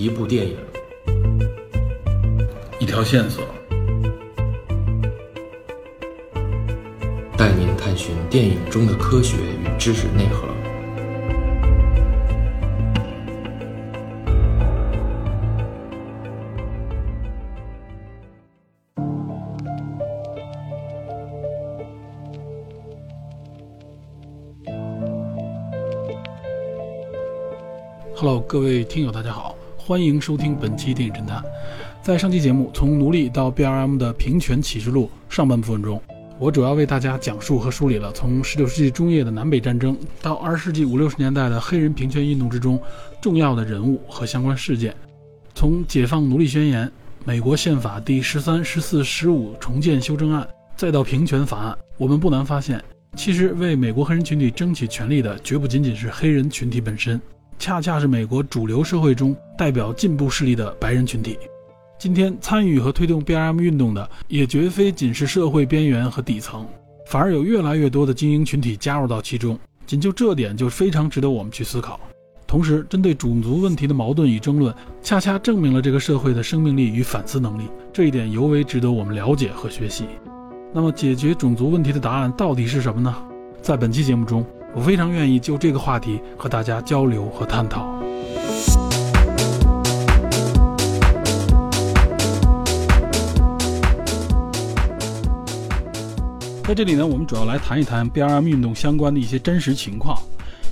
一部电影，一条线索，带您探寻电影中的科学与知识内核。Hello，各位听友，大家好，欢迎收听本期电影侦探。在上期节目《从奴隶到 BRM 的平权启示录》上半部分中，我主要为大家讲述和梳理了从19世纪中叶的南北战争到20世纪五六十年代的黑人平权运动之中重要的人物和相关事件。从解放奴隶宣言、美国宪法第十三、十四、十五重建修正案，再到平权法案，我们不难发现，其实为美国黑人群体争取权利的，绝不仅仅是黑人群体本身。恰恰是美国主流社会中代表进步势力的白人群体。今天参与和推动 BLM 运动的，也绝非仅是社会边缘和底层，反而有越来越多的精英群体加入到其中。仅就这点就非常值得我们去思考。同时，针对种族问题的矛盾与争论，恰恰证明了这个社会的生命力与反思能力，这一点尤为值得我们了解和学习。那么，解决种族问题的答案到底是什么呢？在本期节目中。我非常愿意就这个话题和大家交流和探讨。在这里呢，我们主要来谈一谈 B R M 运动相关的一些真实情况，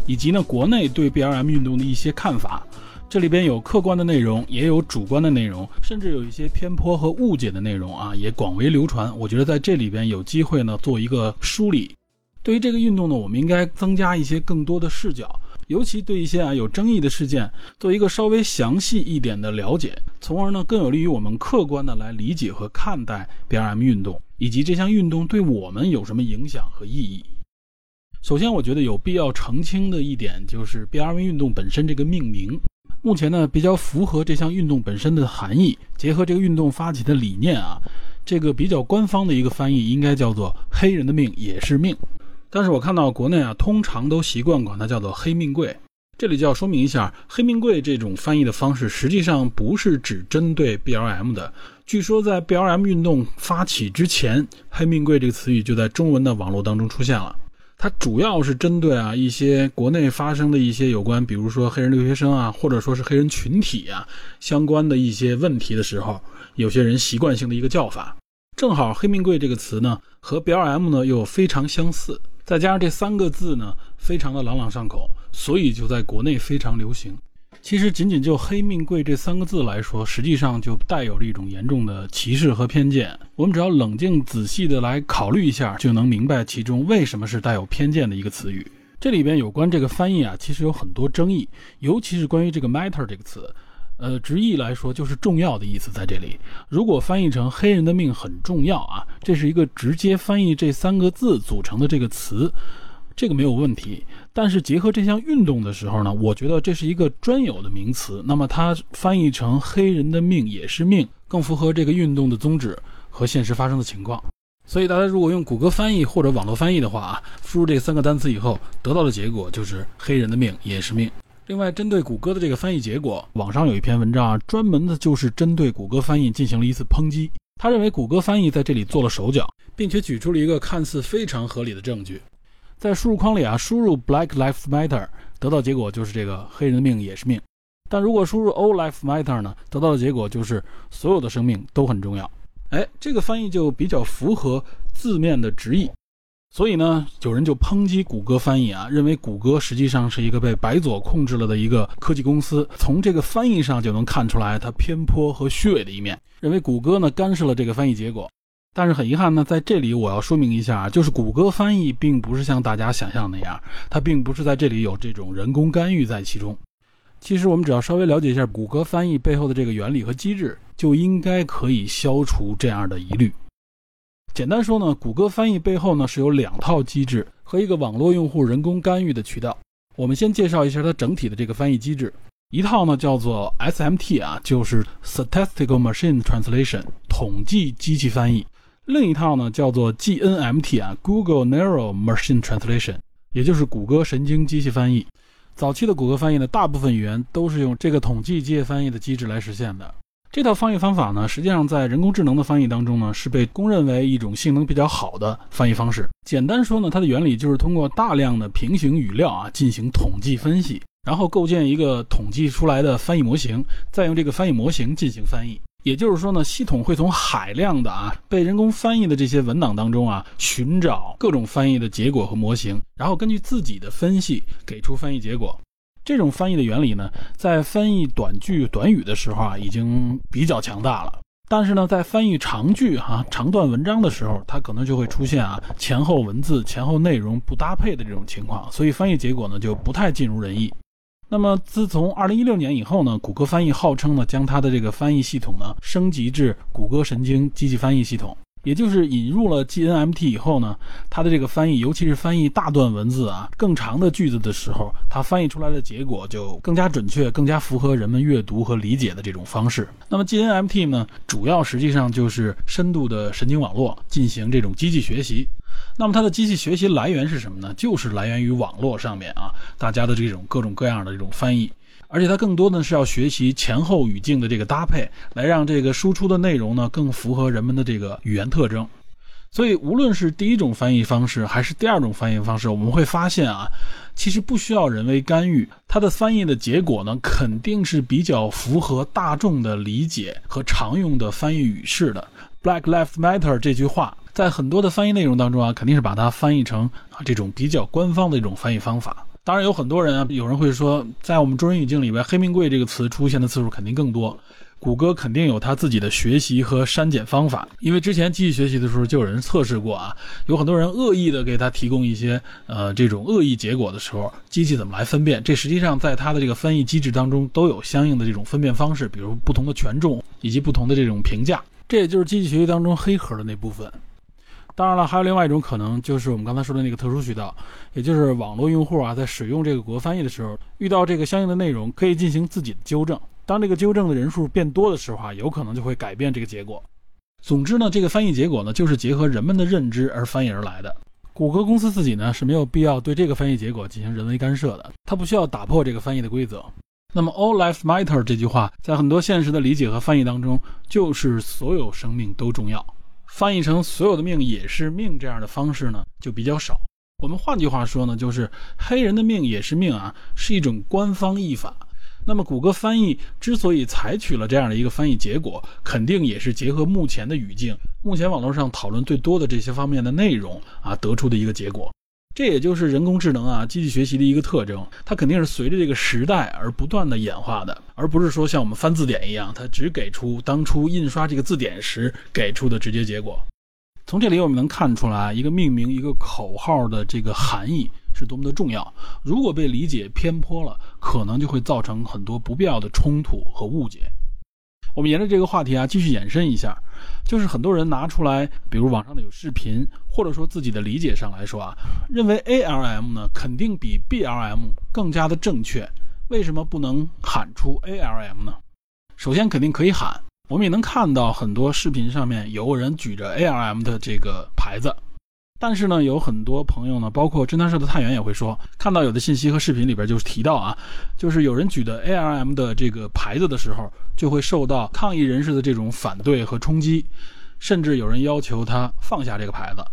以及呢国内对 B R M 运动的一些看法。这里边有客观的内容，也有主观的内容，甚至有一些偏颇和误解的内容啊，也广为流传。我觉得在这里边有机会呢做一个梳理。对于这个运动呢，我们应该增加一些更多的视角，尤其对一些啊有争议的事件做一个稍微详细一点的了解，从而呢更有利于我们客观的来理解和看待 B R M 运动，以及这项运动对我们有什么影响和意义。首先，我觉得有必要澄清的一点就是 B R M 运动本身这个命名，目前呢比较符合这项运动本身的含义，结合这个运动发起的理念啊，这个比较官方的一个翻译应该叫做“黑人的命也是命”。但是我看到国内啊，通常都习惯管它叫做“黑命贵”。这里就要说明一下，“黑命贵”这种翻译的方式，实际上不是只针对 BLM 的。据说在 BLM 运动发起之前，“黑命贵”这个词语就在中文的网络当中出现了。它主要是针对啊一些国内发生的一些有关，比如说黑人留学生啊，或者说是黑人群体啊相关的一些问题的时候，有些人习惯性的一个叫法。正好“黑命贵”这个词呢，和 BLM 呢又非常相似。再加上这三个字呢，非常的朗朗上口，所以就在国内非常流行。其实仅仅就“黑命贵”这三个字来说，实际上就带有着一种严重的歧视和偏见。我们只要冷静仔细的来考虑一下，就能明白其中为什么是带有偏见的一个词语。这里边有关这个翻译啊，其实有很多争议，尤其是关于这个 “matter” 这个词。呃，直译来说就是重要的意思，在这里，如果翻译成“黑人的命很重要”啊，这是一个直接翻译这三个字组成的这个词，这个没有问题。但是结合这项运动的时候呢，我觉得这是一个专有的名词，那么它翻译成“黑人的命也是命”，更符合这个运动的宗旨和现实发生的情况。所以大家如果用谷歌翻译或者网络翻译的话啊，输入这三个单词以后，得到的结果就是“黑人的命也是命”。另外，针对谷歌的这个翻译结果，网上有一篇文章啊，专门的就是针对谷歌翻译进行了一次抨击。他认为谷歌翻译在这里做了手脚，并且举出了一个看似非常合理的证据：在输入框里啊，输入 Black Lives Matter，得到结果就是这个黑人的命也是命；但如果输入 All Lives Matter 呢，得到的结果就是所有的生命都很重要。哎，这个翻译就比较符合字面的直译。所以呢，有人就抨击谷歌翻译啊，认为谷歌实际上是一个被白左控制了的一个科技公司。从这个翻译上就能看出来它偏颇和虚伪的一面，认为谷歌呢干涉了这个翻译结果。但是很遗憾呢，在这里我要说明一下啊，就是谷歌翻译并不是像大家想象那样，它并不是在这里有这种人工干预在其中。其实我们只要稍微了解一下谷歌翻译背后的这个原理和机制，就应该可以消除这样的疑虑。简单说呢，谷歌翻译背后呢是有两套机制和一个网络用户人工干预的渠道。我们先介绍一下它整体的这个翻译机制。一套呢叫做 SMT 啊，就是 Statistical Machine Translation 统计机器翻译；另一套呢叫做 GNMT 啊，Google Neural Machine Translation，也就是谷歌神经机器翻译。早期的谷歌翻译呢，大部分语言都是用这个统计机械翻译的机制来实现的。这套翻译方法呢，实际上在人工智能的翻译当中呢，是被公认为一种性能比较好的翻译方式。简单说呢，它的原理就是通过大量的平行语料啊进行统计分析，然后构建一个统计出来的翻译模型，再用这个翻译模型进行翻译。也就是说呢，系统会从海量的啊被人工翻译的这些文档当中啊寻找各种翻译的结果和模型，然后根据自己的分析给出翻译结果。这种翻译的原理呢，在翻译短句短语的时候啊，已经比较强大了。但是呢，在翻译长句哈、长段文章的时候，它可能就会出现啊前后文字、前后内容不搭配的这种情况，所以翻译结果呢就不太尽如人意。那么自从2016年以后呢，谷歌翻译号称呢将它的这个翻译系统呢升级至谷歌神经机器翻译系统。也就是引入了 GNMT 以后呢，它的这个翻译，尤其是翻译大段文字啊、更长的句子的时候，它翻译出来的结果就更加准确、更加符合人们阅读和理解的这种方式。那么 GNMT 呢，主要实际上就是深度的神经网络进行这种机器学习。那么它的机器学习来源是什么呢？就是来源于网络上面啊，大家的这种各种各样的这种翻译。而且它更多的是要学习前后语境的这个搭配，来让这个输出的内容呢更符合人们的这个语言特征。所以，无论是第一种翻译方式还是第二种翻译方式，我们会发现啊，其实不需要人为干预，它的翻译的结果呢肯定是比较符合大众的理解和常用的翻译语式的。Black Lives Matter 这句话，在很多的翻译内容当中啊，肯定是把它翻译成啊这种比较官方的一种翻译方法。当然有很多人啊，有人会说，在我们中文语境里边，“黑命贵”这个词出现的次数肯定更多。谷歌肯定有它自己的学习和删减方法，因为之前机器学习的时候就有人测试过啊，有很多人恶意的给它提供一些呃这种恶意结果的时候，机器怎么来分辨？这实际上在它的这个翻译机制当中都有相应的这种分辨方式，比如不同的权重以及不同的这种评价，这也就是机器学习当中黑盒的那部分。当然了，还有另外一种可能，就是我们刚才说的那个特殊渠道，也就是网络用户啊，在使用这个谷歌翻译的时候，遇到这个相应的内容，可以进行自己的纠正。当这个纠正的人数变多的时候啊，有可能就会改变这个结果。总之呢，这个翻译结果呢，就是结合人们的认知而翻译而来的。谷歌公司自己呢是没有必要对这个翻译结果进行人为干涉的，它不需要打破这个翻译的规则。那么 “All life matter” 这句话，在很多现实的理解和翻译当中，就是所有生命都重要。翻译成“所有的命也是命”这样的方式呢，就比较少。我们换句话说呢，就是黑人的命也是命啊，是一种官方译法。那么，谷歌翻译之所以采取了这样的一个翻译结果，肯定也是结合目前的语境、目前网络上讨论最多的这些方面的内容啊得出的一个结果。这也就是人工智能啊，机器学习的一个特征，它肯定是随着这个时代而不断的演化的，而不是说像我们翻字典一样，它只给出当初印刷这个字典时给出的直接结果。从这里我们能看出来，一个命名一个口号的这个含义是多么的重要。如果被理解偏颇了，可能就会造成很多不必要的冲突和误解。我们沿着这个话题啊，继续延伸一下。就是很多人拿出来，比如网上的有视频，或者说自己的理解上来说啊，认为 ALM 呢肯定比 BLM 更加的正确。为什么不能喊出 ALM 呢？首先肯定可以喊，我们也能看到很多视频上面有人举着 ALM 的这个牌子。但是呢，有很多朋友呢，包括侦探社的探员也会说，看到有的信息和视频里边就是提到啊，就是有人举的 ARM 的这个牌子的时候，就会受到抗议人士的这种反对和冲击，甚至有人要求他放下这个牌子。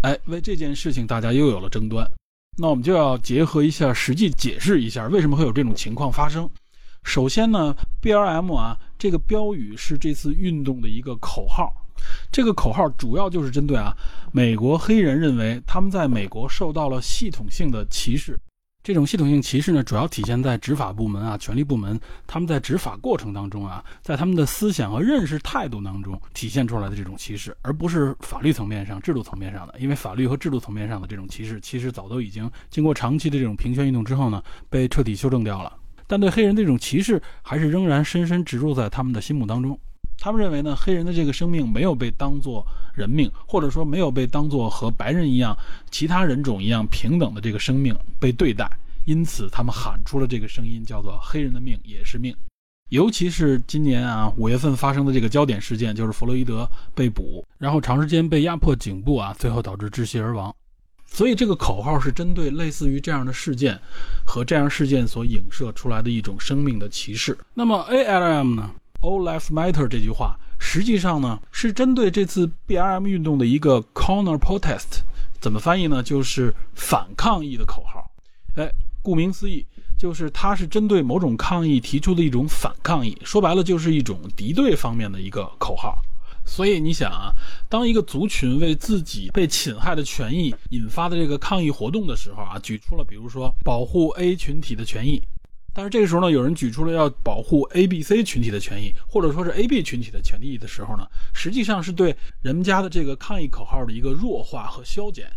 哎，为这件事情大家又有了争端。那我们就要结合一下实际解释一下为什么会有这种情况发生。首先呢，BLM 啊这个标语是这次运动的一个口号。这个口号主要就是针对啊，美国黑人认为他们在美国受到了系统性的歧视。这种系统性歧视呢，主要体现在执法部门啊、权力部门他们在执法过程当中啊，在他们的思想和认识态度当中体现出来的这种歧视，而不是法律层面上、制度层面上的。因为法律和制度层面上的这种歧视，其实早都已经经过长期的这种平权运动之后呢，被彻底修正掉了。但对黑人这种歧视，还是仍然深深植入在他们的心目当中。他们认为呢，黑人的这个生命没有被当作人命，或者说没有被当作和白人一样、其他人种一样平等的这个生命被对待，因此他们喊出了这个声音，叫做“黑人的命也是命”。尤其是今年啊五月份发生的这个焦点事件，就是弗洛伊德被捕，然后长时间被压迫颈部啊，最后导致窒息而亡。所以这个口号是针对类似于这样的事件和这样事件所影射出来的一种生命的歧视。那么 ALM 呢？All Lives Matter 这句话实际上呢是针对这次 BLM 运动的一个 counter protest，怎么翻译呢？就是反抗议的口号。哎，顾名思义，就是它是针对某种抗议提出的一种反抗议，说白了就是一种敌对方面的一个口号。所以你想啊，当一个族群为自己被侵害的权益引发的这个抗议活动的时候啊，举出了比如说保护 A 群体的权益，但是这个时候呢，有人举出了要保护 A、B、C 群体的权益，或者说是 A、B 群体的权益的时候呢，实际上是对人们家的这个抗议口号的一个弱化和消减，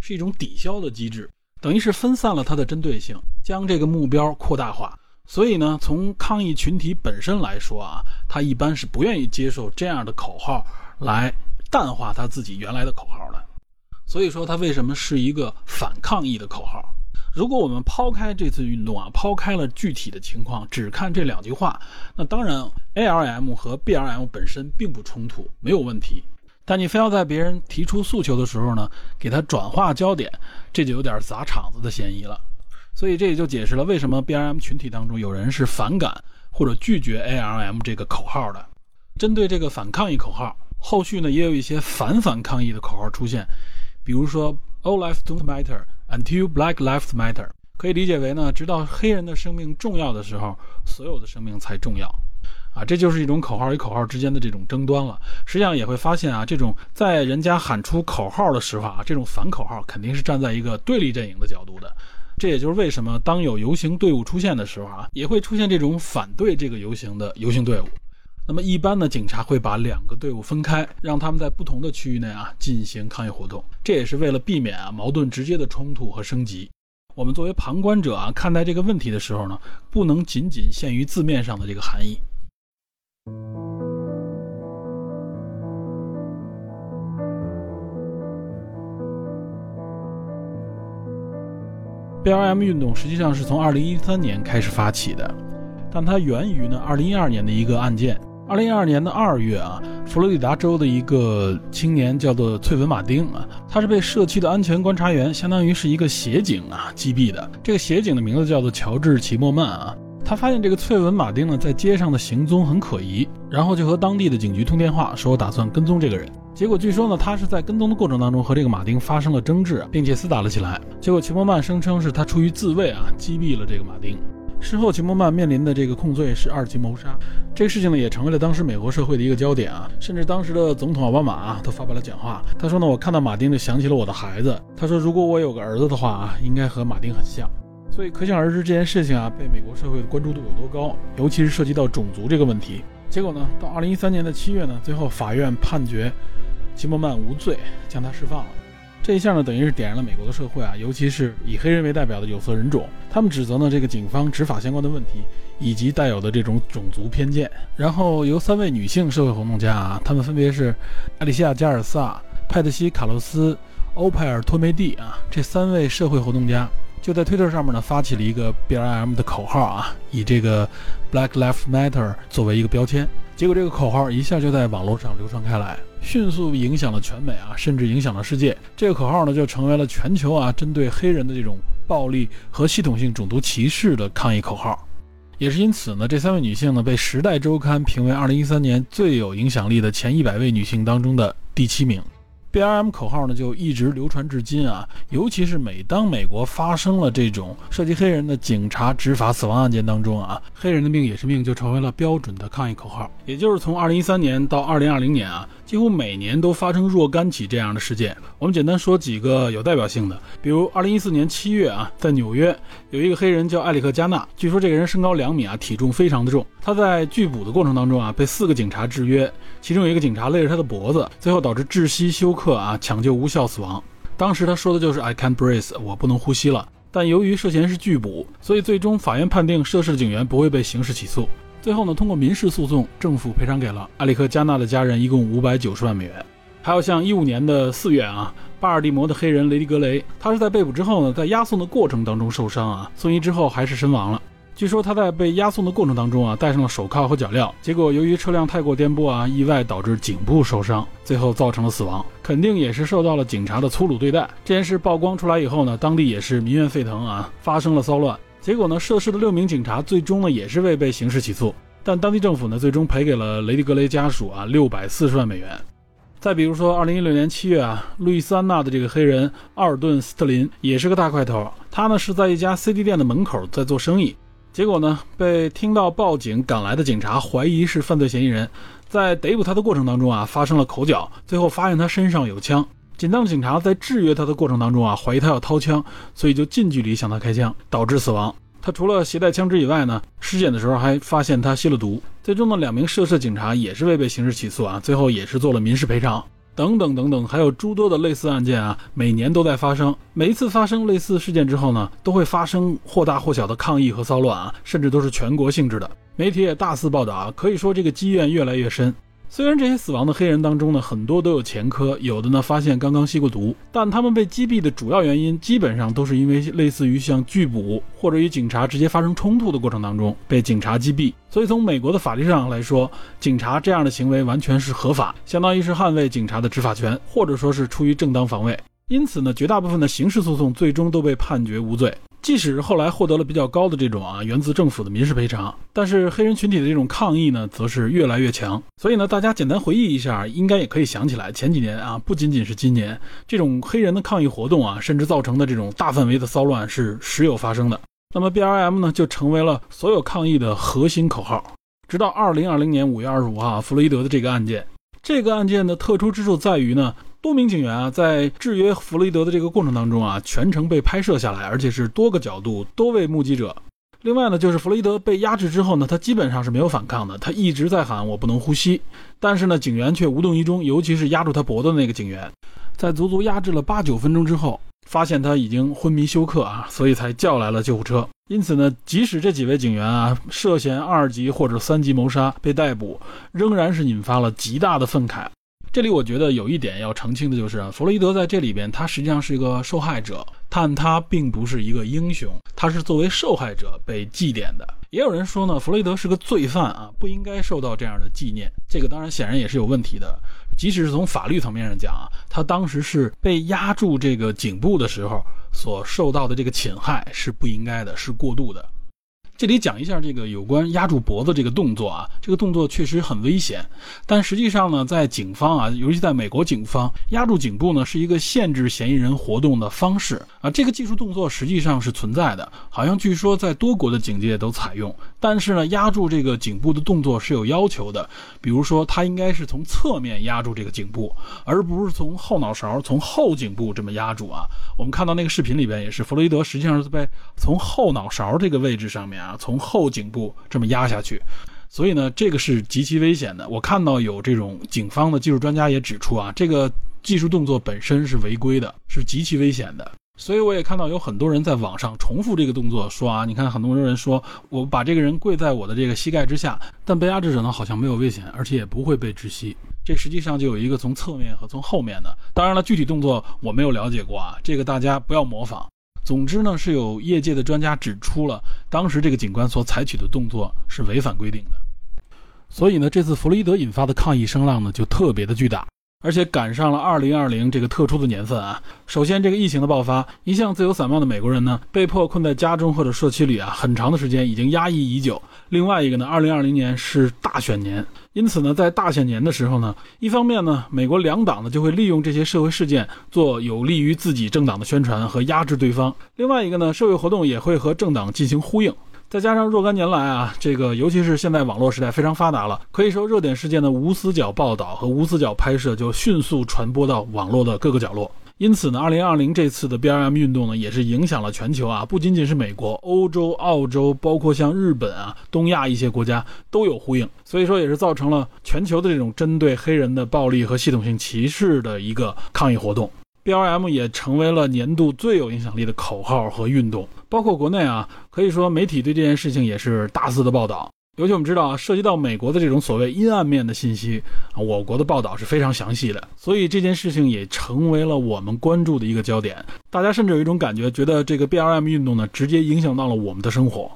是一种抵消的机制，等于是分散了它的针对性，将这个目标扩大化。所以呢，从抗议群体本身来说啊，他一般是不愿意接受这样的口号来淡化他自己原来的口号的。所以说，他为什么是一个反抗议的口号？如果我们抛开这次运动啊，抛开了具体的情况，只看这两句话，那当然 ALM 和 BLM 本身并不冲突，没有问题。但你非要在别人提出诉求的时候呢，给他转化焦点，这就有点砸场子的嫌疑了。所以这也就解释了为什么 BLM 群体当中有人是反感或者拒绝 ALM 这个口号的。针对这个反抗议口号，后续呢也有一些反反抗议的口号出现，比如说 All lives don't matter until Black lives matter，可以理解为呢，直到黑人的生命重要的时候，所有的生命才重要。啊，这就是一种口号与口号之间的这种争端了。实际上也会发现啊，这种在人家喊出口号的时候啊，这种反口号肯定是站在一个对立阵营的角度的。这也就是为什么当有游行队伍出现的时候啊，也会出现这种反对这个游行的游行队伍。那么一般呢，警察会把两个队伍分开，让他们在不同的区域内啊进行抗议活动。这也是为了避免啊矛盾直接的冲突和升级。我们作为旁观者啊，看待这个问题的时候呢，不能仅仅限于字面上的这个含义。BLM 运动实际上是从2013年开始发起的，但它源于呢2012年的一个案件。2012年的2月啊，佛罗里达州的一个青年叫做翠文马丁啊，他是被社区的安全观察员，相当于是一个协警啊击毙的。这个协警的名字叫做乔治齐莫曼啊。他发现这个翠文马丁呢在街上的行踪很可疑，然后就和当地的警局通电话，说打算跟踪这个人。结果据说呢，他是在跟踪的过程当中和这个马丁发生了争执，并且厮打了起来。结果齐默曼声称是他出于自卫啊击毙了这个马丁。事后齐默曼面临的这个控罪是二级谋杀。这个事情呢也成为了当时美国社会的一个焦点啊，甚至当时的总统奥巴马啊都发表了讲话。他说呢，我看到马丁就想起了我的孩子。他说如果我有个儿子的话啊，应该和马丁很像。所以可想而知这件事情啊被美国社会的关注度有多高，尤其是涉及到种族这个问题。结果呢，到二零一三年的七月呢，最后法院判决。齐默曼无罪，将他释放了。这一下呢，等于是点燃了美国的社会啊，尤其是以黑人为代表的有色人种，他们指责呢这个警方执法相关的问题，以及带有的这种种族偏见。然后由三位女性社会活动家啊，她们分别是艾丽西亚·加尔萨、派特西·卡洛斯、欧派尔·托梅蒂啊，这三位社会活动家就在推特上面呢发起了一个 BLM 的口号啊，以这个 Black Lives Matter 作为一个标签。结果这个口号一下就在网络上流传开来。迅速影响了全美啊，甚至影响了世界。这个口号呢，就成为了全球啊针对黑人的这种暴力和系统性种族歧视的抗议口号。也是因此呢，这三位女性呢，被《时代周刊》评为2013年最有影响力的前一百位女性当中的第七名。BLM 口号呢，就一直流传至今啊。尤其是每当美国发生了这种涉及黑人的警察执法死亡案件当中啊，黑人的命也是命，就成为了标准的抗议口号。也就是从2013年到2020年啊，几乎每年都发生若干起这样的事件。我们简单说几个有代表性的，比如2014年7月啊，在纽约有一个黑人叫艾里克加纳，据说这个人身高两米啊，体重非常的重。他在拒捕的过程当中啊，被四个警察制约，其中有一个警察勒着他的脖子，最后导致窒息休克。啊！抢救无效死亡。当时他说的就是 "I can't breathe"，我不能呼吸了。但由于涉嫌是拒捕，所以最终法院判定涉事的警员不会被刑事起诉。最后呢，通过民事诉讼，政府赔偿给了埃里克·加纳的家人一共五百九十万美元。还有像一五年的四月啊，巴尔的摩的黑人雷迪格雷，他是在被捕之后呢，在押送的过程当中受伤啊，送医之后还是身亡了。据说他在被押送的过程当中啊，戴上了手铐和脚镣，结果由于车辆太过颠簸啊，意外导致颈部受伤，最后造成了死亡，肯定也是受到了警察的粗鲁对待。这件事曝光出来以后呢，当地也是民怨沸腾啊，发生了骚乱。结果呢，涉事的六名警察最终呢也是未被刑事起诉，但当地政府呢最终赔给了雷迪格雷家属啊六百四十万美元。再比如说，二零一六年七月啊，路易斯安那的这个黑人奥尔顿斯特林也是个大块头，他呢是在一家 CD 店的门口在做生意。结果呢，被听到报警赶来的警察怀疑是犯罪嫌疑人，在逮捕他的过程当中啊，发生了口角，最后发现他身上有枪。紧张的警察在制约他的过程当中啊，怀疑他要掏枪，所以就近距离向他开枪，导致死亡。他除了携带枪支以外呢，尸检的时候还发现他吸了毒。最终呢，两名涉事警察也是未被刑事起诉啊，最后也是做了民事赔偿。等等等等，还有诸多的类似案件啊，每年都在发生。每一次发生类似事件之后呢，都会发生或大或小的抗议和骚乱啊，甚至都是全国性质的。媒体也大肆报道啊，可以说这个积怨越来越深。虽然这些死亡的黑人当中呢，很多都有前科，有的呢发现刚刚吸过毒，但他们被击毙的主要原因，基本上都是因为类似于像拒捕或者与警察直接发生冲突的过程当中被警察击毙。所以从美国的法律上来说，警察这样的行为完全是合法，相当于是捍卫警察的执法权，或者说是出于正当防卫。因此呢，绝大部分的刑事诉讼最终都被判决无罪。即使后来获得了比较高的这种啊源自政府的民事赔偿，但是黑人群体的这种抗议呢，则是越来越强。所以呢，大家简单回忆一下，应该也可以想起来，前几年啊，不仅仅是今年，这种黑人的抗议活动啊，甚至造成的这种大范围的骚乱是时有发生的。那么 B R M 呢，就成为了所有抗议的核心口号。直到二零二零年五月二十五号，弗洛伊德的这个案件，这个案件的特殊之处在于呢。多名警员啊，在制约弗洛伊德的这个过程当中啊，全程被拍摄下来，而且是多个角度、多位目击者。另外呢，就是弗洛伊德被压制之后呢，他基本上是没有反抗的，他一直在喊“我不能呼吸”，但是呢，警员却无动于衷，尤其是压住他脖子的那个警员，在足足压制了八九分钟之后，发现他已经昏迷休克啊，所以才叫来了救护车。因此呢，即使这几位警员啊涉嫌二级或者三级谋杀被逮捕，仍然是引发了极大的愤慨。这里我觉得有一点要澄清的就是，弗洛伊德在这里边，他实际上是一个受害者，但他并不是一个英雄，他是作为受害者被祭奠的。也有人说呢，弗洛伊德是个罪犯啊，不应该受到这样的纪念。这个当然显然也是有问题的，即使是从法律层面上讲啊，他当时是被压住这个颈部的时候所受到的这个侵害是不应该的，是过度的。这里讲一下这个有关压住脖子这个动作啊，这个动作确实很危险，但实际上呢，在警方啊，尤其在美国警方，压住颈部呢是一个限制嫌疑人活动的方式啊。这个技术动作实际上是存在的，好像据说在多国的警界都采用。但是呢，压住这个颈部的动作是有要求的，比如说他应该是从侧面压住这个颈部，而不是从后脑勺、从后颈部这么压住啊。我们看到那个视频里边也是，弗洛伊德实际上是被从后脑勺这个位置上面啊，从后颈部这么压下去，所以呢，这个是极其危险的。我看到有这种警方的技术专家也指出啊，这个技术动作本身是违规的，是极其危险的。所以我也看到有很多人在网上重复这个动作，说啊，你看很多人说我把这个人跪在我的这个膝盖之下，但被压制者呢好像没有危险，而且也不会被窒息。这实际上就有一个从侧面和从后面的。当然了，具体动作我没有了解过啊，这个大家不要模仿。总之呢，是有业界的专家指出了，当时这个警官所采取的动作是违反规定的。所以呢，这次弗洛伊德引发的抗议声浪呢就特别的巨大。而且赶上了二零二零这个特殊的年份啊！首先，这个疫情的爆发，一向自由散漫的美国人呢，被迫困在家中或者社区里啊，很长的时间已经压抑已久。另外一个呢，二零二零年是大选年，因此呢，在大选年的时候呢，一方面呢，美国两党呢就会利用这些社会事件做有利于自己政党的宣传和压制对方；另外一个呢，社会活动也会和政党进行呼应。再加上若干年来啊，这个尤其是现在网络时代非常发达了，可以说热点事件的无死角报道和无死角拍摄就迅速传播到网络的各个角落。因此呢，二零二零这次的 B R M 运动呢，也是影响了全球啊，不仅仅是美国、欧洲、澳洲，包括像日本啊、东亚一些国家都有呼应。所以说，也是造成了全球的这种针对黑人的暴力和系统性歧视的一个抗议活动。B R M 也成为了年度最有影响力的口号和运动。包括国内啊，可以说媒体对这件事情也是大肆的报道。尤其我们知道啊，涉及到美国的这种所谓阴暗面的信息啊，我国的报道是非常详细的。所以这件事情也成为了我们关注的一个焦点。大家甚至有一种感觉，觉得这个 B L M 运动呢，直接影响到了我们的生活。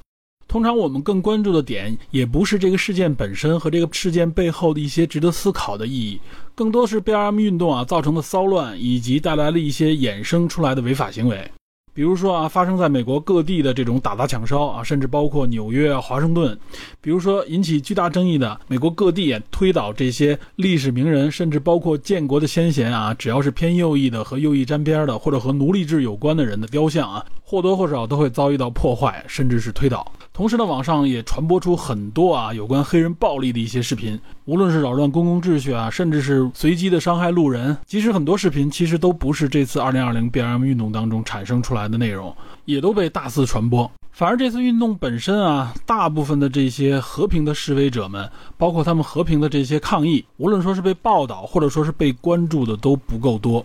通常我们更关注的点，也不是这个事件本身和这个事件背后的一些值得思考的意义，更多是 BLM 运动啊造成的骚乱，以及带来了一些衍生出来的违法行为。比如说啊，发生在美国各地的这种打砸抢烧啊，甚至包括纽约、华盛顿。比如说引起巨大争议的，美国各地推倒这些历史名人，甚至包括建国的先贤啊，只要是偏右翼的和右翼沾边的，或者和奴隶制有关的人的雕像啊，或多或少都会遭遇到破坏，甚至是推倒。同时呢，网上也传播出很多啊有关黑人暴力的一些视频，无论是扰乱公共秩序啊，甚至是随机的伤害路人。即使很多视频其实都不是这次2020 BLM 运动当中产生出来的内容，也都被大肆传播。反而这次运动本身啊，大部分的这些和平的示威者们，包括他们和平的这些抗议，无论说是被报道或者说是被关注的都不够多。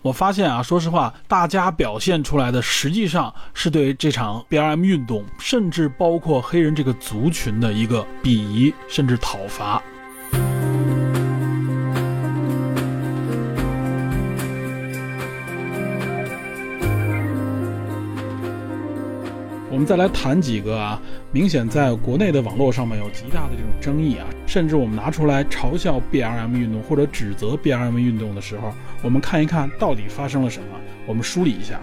我发现啊，说实话，大家表现出来的实际上是对这场 BLM 运动，甚至包括黑人这个族群的一个鄙夷，甚至讨伐。我们再来谈几个啊，明显在国内的网络上面有极大的这种争议啊，甚至我们拿出来嘲笑 BLM 运动或者指责 BLM 运动的时候，我们看一看到底发生了什么。我们梳理一下，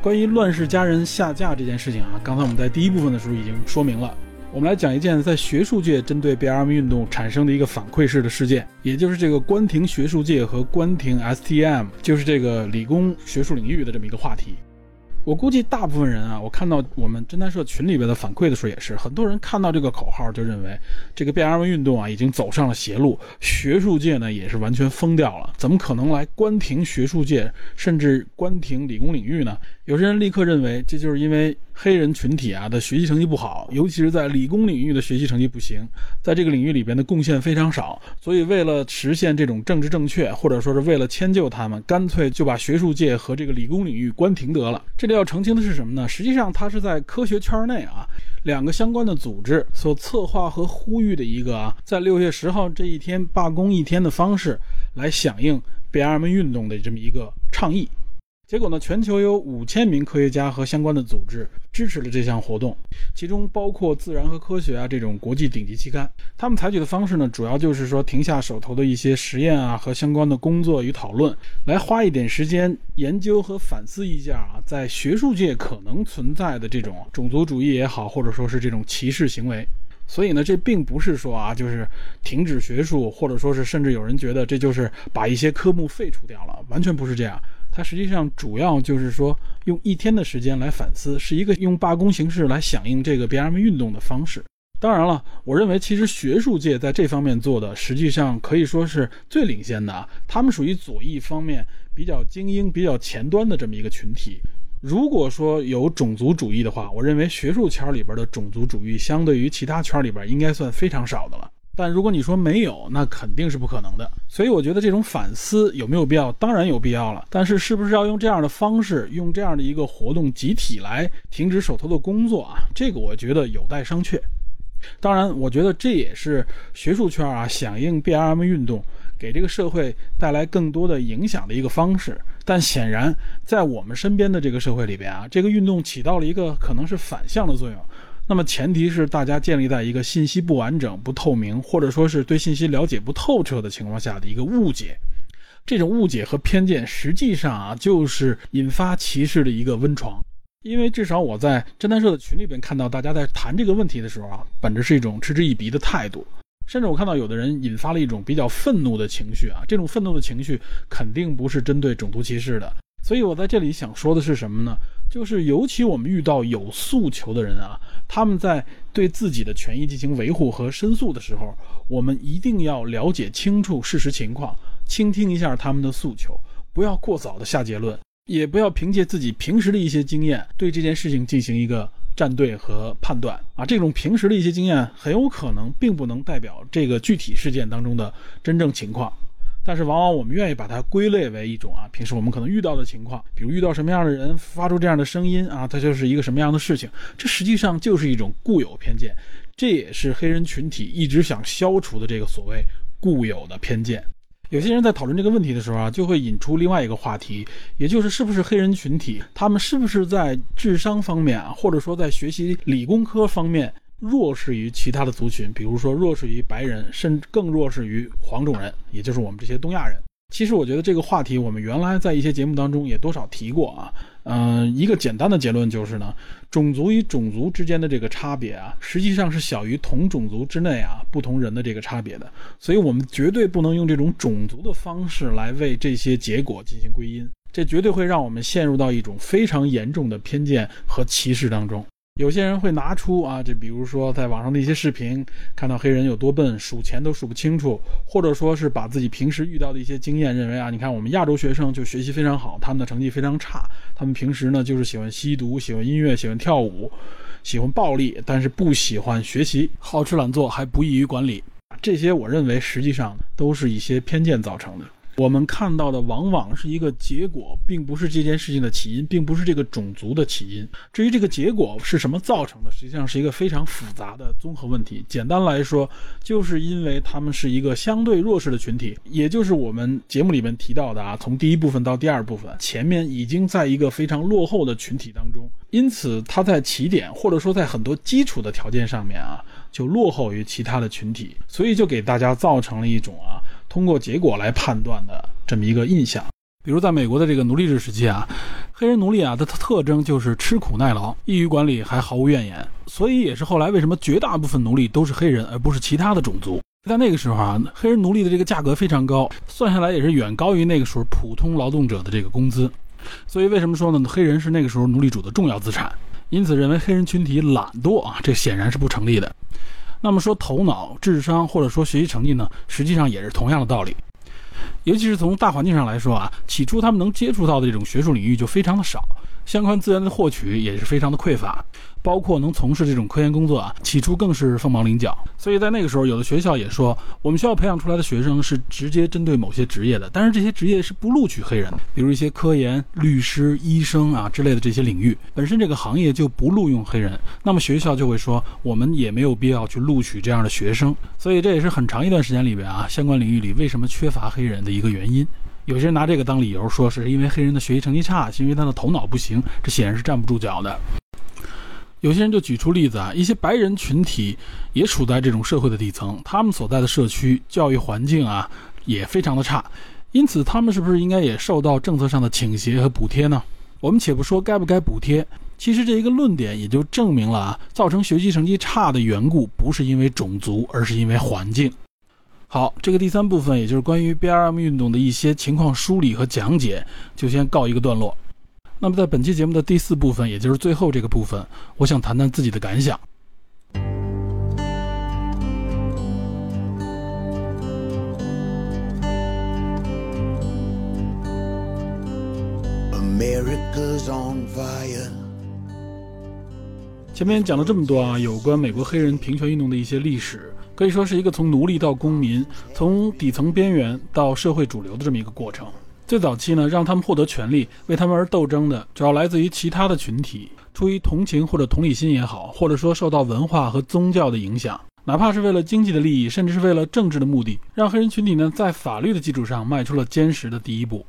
关于乱世佳人下架这件事情啊，刚才我们在第一部分的时候已经说明了。我们来讲一件在学术界针对 BLM 运动产生的一个反馈式的事件，也就是这个关停学术界和关停 STM，就是这个理工学术领域的这么一个话题。我估计大部分人啊，我看到我们侦探社群里边的反馈的时候，也是很多人看到这个口号就认为这个变二运动啊已经走上了邪路，学术界呢也是完全疯掉了，怎么可能来关停学术界，甚至关停理工领域呢？有些人立刻认为这就是因为黑人群体啊的学习成绩不好，尤其是在理工领域的学习成绩不行，在这个领域里边的贡献非常少，所以为了实现这种政治正确，或者说是为了迁就他们，干脆就把学术界和这个理工领域关停得了。这里要澄清的是什么呢？实际上，它是在科学圈内啊，两个相关的组织所策划和呼吁的一个啊，在六月十号这一天罢工一天的方式，来响应 BLM 运动的这么一个倡议。结果呢？全球有五千名科学家和相关的组织支持了这项活动，其中包括《自然》和《科学》啊这种国际顶级期刊。他们采取的方式呢，主要就是说停下手头的一些实验啊和相关的工作与讨论，来花一点时间研究和反思一下啊，在学术界可能存在的这种种族主义也好，或者说是这种歧视行为。所以呢，这并不是说啊，就是停止学术，或者说是甚至有人觉得这就是把一些科目废除掉了，完全不是这样。它实际上主要就是说，用一天的时间来反思，是一个用罢工形式来响应这个 BLM 运动的方式。当然了，我认为其实学术界在这方面做的，实际上可以说是最领先的啊。他们属于左翼方面比较精英、比较前端的这么一个群体。如果说有种族主义的话，我认为学术圈里边的种族主义，相对于其他圈里边应该算非常少的了。但如果你说没有，那肯定是不可能的。所以我觉得这种反思有没有必要？当然有必要了。但是是不是要用这样的方式，用这样的一个活动集体来停止手头的工作啊？这个我觉得有待商榷。当然，我觉得这也是学术圈啊响应 BLM 运动，给这个社会带来更多的影响的一个方式。但显然，在我们身边的这个社会里边啊，这个运动起到了一个可能是反向的作用。那么前提是大家建立在一个信息不完整、不透明，或者说是对信息了解不透彻的情况下的一个误解。这种误解和偏见，实际上啊，就是引发歧视的一个温床。因为至少我在侦探社的群里边看到大家在谈这个问题的时候啊，本着是一种嗤之以鼻的态度，甚至我看到有的人引发了一种比较愤怒的情绪啊。这种愤怒的情绪肯定不是针对种族歧视的。所以我在这里想说的是什么呢？就是尤其我们遇到有诉求的人啊，他们在对自己的权益进行维护和申诉的时候，我们一定要了解清楚事实情况，倾听一下他们的诉求，不要过早的下结论，也不要凭借自己平时的一些经验对这件事情进行一个站队和判断啊。这种平时的一些经验很有可能并不能代表这个具体事件当中的真正情况。但是往往我们愿意把它归类为一种啊，平时我们可能遇到的情况，比如遇到什么样的人发出这样的声音啊，它就是一个什么样的事情。这实际上就是一种固有偏见，这也是黑人群体一直想消除的这个所谓固有的偏见。有些人在讨论这个问题的时候啊，就会引出另外一个话题，也就是是不是黑人群体他们是不是在智商方面啊，或者说在学习理工科方面弱势于其他的族群，比如说弱势于白人，甚至更弱势于黄种人，也就是我们这些东亚人。其实我觉得这个话题我们原来在一些节目当中也多少提过啊。嗯，一个简单的结论就是呢，种族与种族之间的这个差别啊，实际上是小于同种族之内啊不同人的这个差别的。所以，我们绝对不能用这种种族的方式来为这些结果进行归因，这绝对会让我们陷入到一种非常严重的偏见和歧视当中。有些人会拿出啊，这比如说在网上的一些视频，看到黑人有多笨，数钱都数不清楚，或者说是把自己平时遇到的一些经验，认为啊，你看我们亚洲学生就学习非常好，他们的成绩非常差，他们平时呢就是喜欢吸毒、喜欢音乐、喜欢跳舞、喜欢暴力，但是不喜欢学习，好吃懒做，还不易于管理。这些我认为实际上都是一些偏见造成的。我们看到的往往是一个结果，并不是这件事情的起因，并不是这个种族的起因。至于这个结果是什么造成的，实际上是一个非常复杂的综合问题。简单来说，就是因为他们是一个相对弱势的群体，也就是我们节目里面提到的啊，从第一部分到第二部分，前面已经在一个非常落后的群体当中，因此他在起点或者说在很多基础的条件上面啊，就落后于其他的群体，所以就给大家造成了一种啊。通过结果来判断的这么一个印象，比如在美国的这个奴隶制时期啊，黑人奴隶啊，它的特征就是吃苦耐劳、易于管理，还毫无怨言。所以也是后来为什么绝大部分奴隶都是黑人，而不是其他的种族。在那个时候啊，黑人奴隶的这个价格非常高，算下来也是远高于那个时候普通劳动者的这个工资。所以为什么说呢？黑人是那个时候奴隶主的重要资产。因此认为黑人群体懒惰啊，这显然是不成立的。那么说头脑、智商或者说学习成绩呢，实际上也是同样的道理。尤其是从大环境上来说啊，起初他们能接触到的这种学术领域就非常的少。相关资源的获取也是非常的匮乏，包括能从事这种科研工作啊，起初更是凤毛麟角。所以在那个时候，有的学校也说，我们学校培养出来的学生是直接针对某些职业的，但是这些职业是不录取黑人的，比如一些科研、律师、医生啊之类的这些领域，本身这个行业就不录用黑人，那么学校就会说，我们也没有必要去录取这样的学生。所以这也是很长一段时间里边啊，相关领域里为什么缺乏黑人的一个原因。有些人拿这个当理由，说是因为黑人的学习成绩差，是因为他的头脑不行，这显然是站不住脚的。有些人就举出例子啊，一些白人群体也处在这种社会的底层，他们所在的社区教育环境啊也非常的差，因此他们是不是应该也受到政策上的倾斜和补贴呢？我们且不说该不该补贴，其实这一个论点也就证明了啊，造成学习成绩差的缘故不是因为种族，而是因为环境。好，这个第三部分，也就是关于 BRM 运动的一些情况梳理和讲解，就先告一个段落。那么，在本期节目的第四部分，也就是最后这个部分，我想谈谈自己的感想。前面讲了这么多啊，有关美国黑人平权运动的一些历史。可以说是一个从奴隶到公民，从底层边缘到社会主流的这么一个过程。最早期呢，让他们获得权利、为他们而斗争的，主要来自于其他的群体，出于同情或者同理心也好，或者说受到文化和宗教的影响，哪怕是为了经济的利益，甚至是为了政治的目的，让黑人群体呢在法律的基础上迈出了坚实的第一步。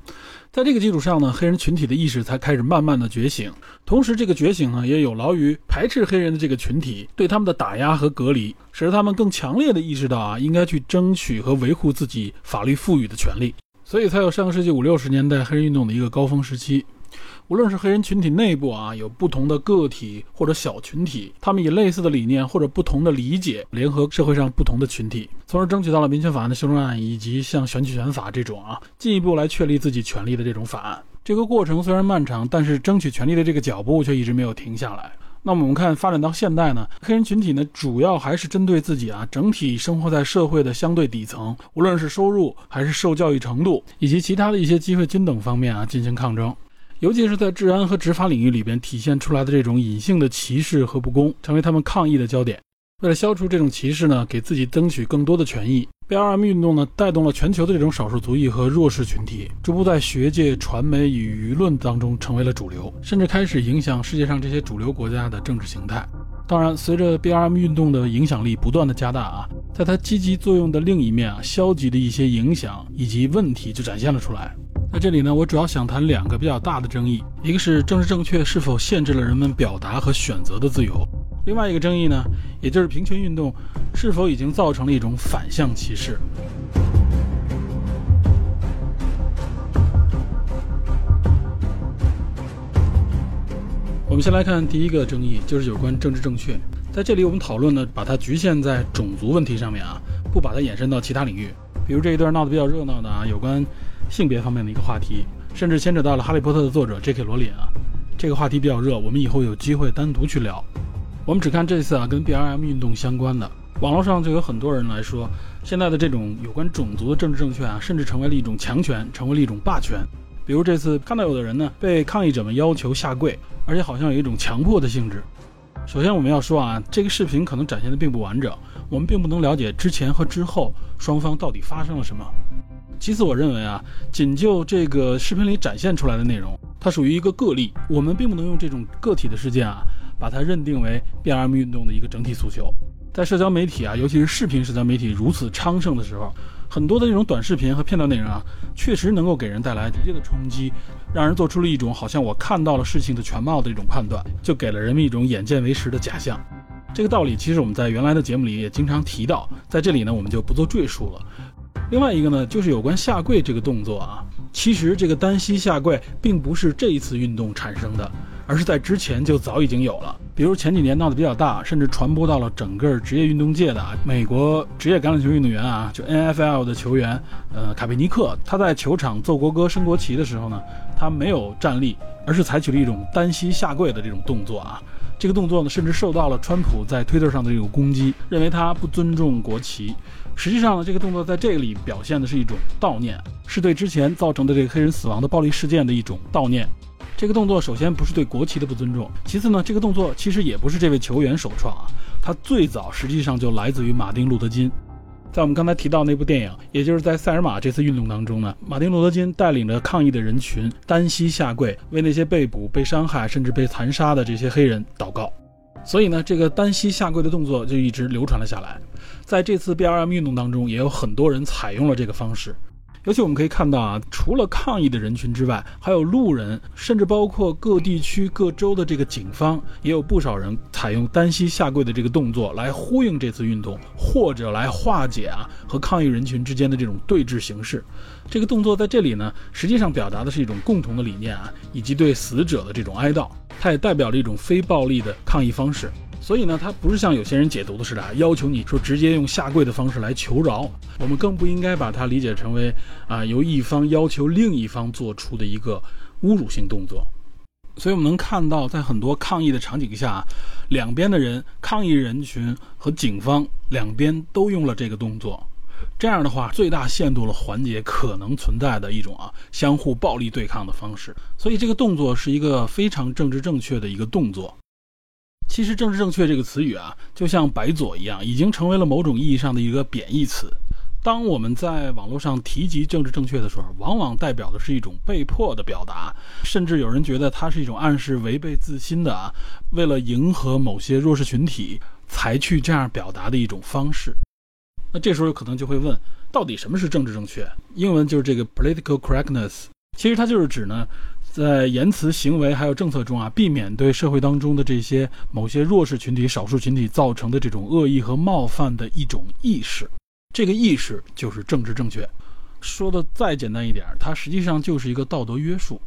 在这个基础上呢，黑人群体的意识才开始慢慢的觉醒。同时，这个觉醒呢，也有劳于排斥黑人的这个群体对他们的打压和隔离，使得他们更强烈的意识到啊，应该去争取和维护自己法律赋予的权利。所以才有上个世纪五六十年代黑人运动的一个高峰时期。无论是黑人群体内部啊，有不同的个体或者小群体，他们以类似的理念或者不同的理解，联合社会上不同的群体，从而争取到了民权法案的修正案，以及像选举权法这种啊，进一步来确立自己权利的这种法案。这个过程虽然漫长，但是争取权利的这个脚步却一直没有停下来。那么我们看发展到现代呢，黑人群体呢，主要还是针对自己啊，整体生活在社会的相对底层，无论是收入还是受教育程度，以及其他的一些机会均等方面啊，进行抗争。尤其是在治安和执法领域里边体现出来的这种隐性的歧视和不公，成为他们抗议的焦点。为了消除这种歧视呢，给自己争取更多的权益，BLM 运动呢带动了全球的这种少数族裔和弱势群体，逐步在学界、传媒与舆论当中成为了主流，甚至开始影响世界上这些主流国家的政治形态。当然，随着 BLM 运动的影响力不断的加大啊，在它积极作用的另一面啊，消极的一些影响以及问题就展现了出来。在这里呢，我主要想谈两个比较大的争议，一个是政治正确是否限制了人们表达和选择的自由，另外一个争议呢，也就是平权运动是否已经造成了一种反向歧视。我们先来看第一个争议，就是有关政治正确。在这里，我们讨论呢，把它局限在种族问题上面啊，不把它延伸到其他领域。比如这一段闹得比较热闹的啊，有关性别方面的一个话题，甚至牵扯到了《哈利波特》的作者 J.K. 罗琳啊。这个话题比较热，我们以后有机会单独去聊。我们只看这次啊，跟 BLM 运动相关的，网络上就有很多人来说，现在的这种有关种族的政治正确啊，甚至成为了一种强权，成为了一种霸权。比如这次看到有的人呢，被抗议者们要求下跪，而且好像有一种强迫的性质。首先我们要说啊，这个视频可能展现的并不完整，我们并不能了解之前和之后双方到底发生了什么。其次，我认为啊，仅就这个视频里展现出来的内容，它属于一个个例，我们并不能用这种个体的事件啊。把它认定为 BLM 运动的一个整体诉求，在社交媒体啊，尤其是视频社交媒体如此昌盛的时候，很多的这种短视频和片段内容啊，确实能够给人带来直接的冲击，让人做出了一种好像我看到了事情的全貌的一种判断，就给了人们一种眼见为实的假象。这个道理其实我们在原来的节目里也经常提到，在这里呢我们就不做赘述了。另外一个呢，就是有关下跪这个动作啊，其实这个单膝下跪并不是这一次运动产生的。而是在之前就早已经有了，比如前几年闹得比较大，甚至传播到了整个职业运动界的啊，美国职业橄榄球运动员啊，就 NFL 的球员，呃，卡佩尼克，他在球场奏国歌、升国旗的时候呢，他没有站立，而是采取了一种单膝下跪的这种动作啊。这个动作呢，甚至受到了川普在推特上的这种攻击，认为他不尊重国旗。实际上呢，这个动作在这里表现的是一种悼念，是对之前造成的这个黑人死亡的暴力事件的一种悼念。这个动作首先不是对国旗的不尊重，其次呢，这个动作其实也不是这位球员首创啊，他最早实际上就来自于马丁·路德·金。在我们刚才提到那部电影，也就是在塞尔玛这次运动当中呢，马丁·路德·金带领着抗议的人群单膝下跪，为那些被捕、被伤害甚至被残杀的这些黑人祷告。所以呢，这个单膝下跪的动作就一直流传了下来。在这次 BLM 运动当中，也有很多人采用了这个方式。尤其我们可以看到啊，除了抗议的人群之外，还有路人，甚至包括各地区各州的这个警方，也有不少人采用单膝下跪的这个动作来呼应这次运动，或者来化解啊和抗议人群之间的这种对峙形式。这个动作在这里呢，实际上表达的是一种共同的理念啊，以及对死者的这种哀悼，它也代表了一种非暴力的抗议方式。所以呢，它不是像有些人解读的似的，要求你说直接用下跪的方式来求饶。我们更不应该把它理解成为啊由一方要求另一方做出的一个侮辱性动作。所以我们能看到，在很多抗议的场景下，两边的人、抗议人群和警方两边都用了这个动作。这样的话，最大限度了缓解可能存在的一种啊相互暴力对抗的方式。所以这个动作是一个非常政治正确的一个动作。其实“政治正确”这个词语啊，就像“白左”一样，已经成为了某种意义上的一个贬义词。当我们在网络上提及“政治正确”的时候，往往代表的是一种被迫的表达，甚至有人觉得它是一种暗示违背自心的啊，为了迎合某些弱势群体才去这样表达的一种方式。那这时候可能就会问，到底什么是政治正确？英文就是这个 “political correctness”，其实它就是指呢。在言辞、行为还有政策中啊，避免对社会当中的这些某些弱势群体、少数群体造成的这种恶意和冒犯的一种意识，这个意识就是政治正确。说的再简单一点，它实际上就是一个道德约束。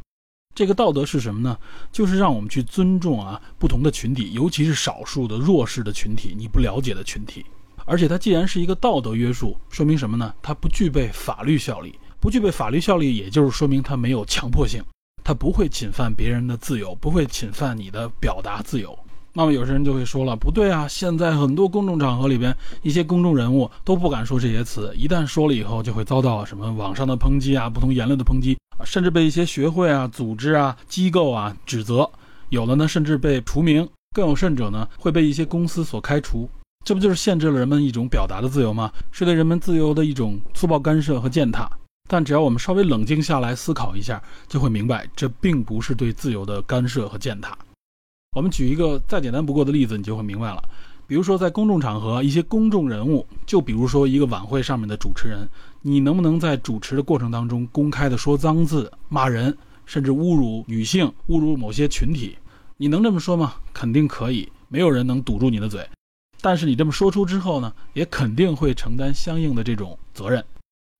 这个道德是什么呢？就是让我们去尊重啊不同的群体，尤其是少数的弱势的群体，你不了解的群体。而且它既然是一个道德约束，说明什么呢？它不具备法律效力。不具备法律效力，也就是说明它没有强迫性。他不会侵犯别人的自由，不会侵犯你的表达自由。那么有些人就会说了，不对啊！现在很多公众场合里边，一些公众人物都不敢说这些词，一旦说了以后，就会遭到什么网上的抨击啊，不同言论的抨击，甚至被一些学会啊、组织啊、机构啊指责，有的呢甚至被除名，更有甚者呢会被一些公司所开除。这不就是限制了人们一种表达的自由吗？是对人们自由的一种粗暴干涉和践踏。但只要我们稍微冷静下来思考一下，就会明白，这并不是对自由的干涉和践踏。我们举一个再简单不过的例子，你就会明白了。比如说，在公众场合，一些公众人物，就比如说一个晚会上面的主持人，你能不能在主持的过程当中公开的说脏字、骂人，甚至侮辱女性、侮辱某些群体？你能这么说吗？肯定可以。没有人能堵住你的嘴。但是你这么说出之后呢，也肯定会承担相应的这种责任，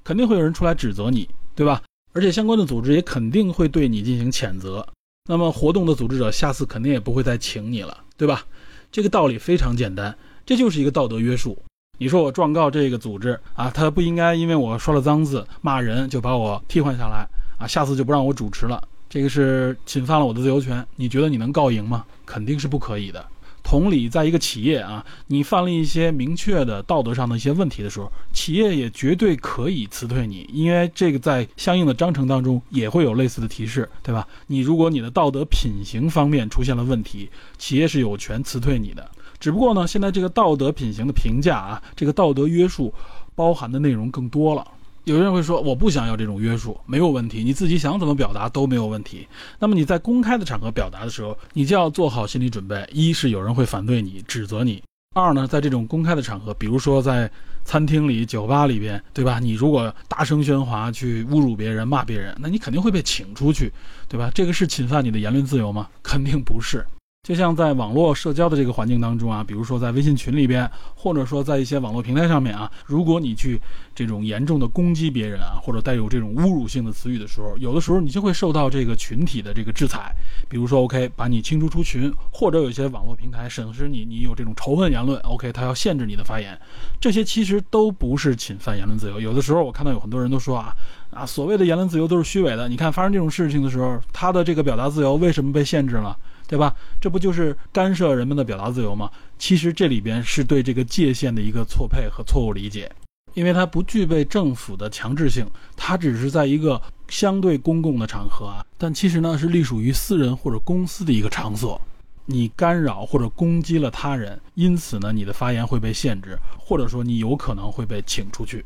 肯定会有人出来指责你，对吧？而且相关的组织也肯定会对你进行谴责。那么活动的组织者下次肯定也不会再请你了，对吧？这个道理非常简单，这就是一个道德约束。你说我状告这个组织啊，他不应该因为我说了脏字骂人就把我替换下来啊，下次就不让我主持了，这个是侵犯了我的自由权。你觉得你能告赢吗？肯定是不可以的。同理，在一个企业啊，你犯了一些明确的道德上的一些问题的时候，企业也绝对可以辞退你，因为这个在相应的章程当中也会有类似的提示，对吧？你如果你的道德品行方面出现了问题，企业是有权辞退你的。只不过呢，现在这个道德品行的评价啊，这个道德约束包含的内容更多了。有人会说，我不想要这种约束，没有问题，你自己想怎么表达都没有问题。那么你在公开的场合表达的时候，你就要做好心理准备：一是有人会反对你、指责你；二呢，在这种公开的场合，比如说在餐厅里、酒吧里边，对吧？你如果大声喧哗去侮辱别人、骂别人，那你肯定会被请出去，对吧？这个是侵犯你的言论自由吗？肯定不是。就像在网络社交的这个环境当中啊，比如说在微信群里边，或者说在一些网络平台上面啊，如果你去这种严重的攻击别人啊，或者带有这种侮辱性的词语的时候，有的时候你就会受到这个群体的这个制裁，比如说 OK 把你清除出群，或者有一些网络平台审视你，你有这种仇恨言论，OK 他要限制你的发言，这些其实都不是侵犯言论自由。有的时候我看到有很多人都说啊啊，所谓的言论自由都是虚伪的，你看发生这种事情的时候，他的这个表达自由为什么被限制了？对吧？这不就是干涉人们的表达自由吗？其实这里边是对这个界限的一个错配和错误理解，因为它不具备政府的强制性，它只是在一个相对公共的场合啊，但其实呢是隶属于私人或者公司的一个场所，你干扰或者攻击了他人，因此呢你的发言会被限制，或者说你有可能会被请出去。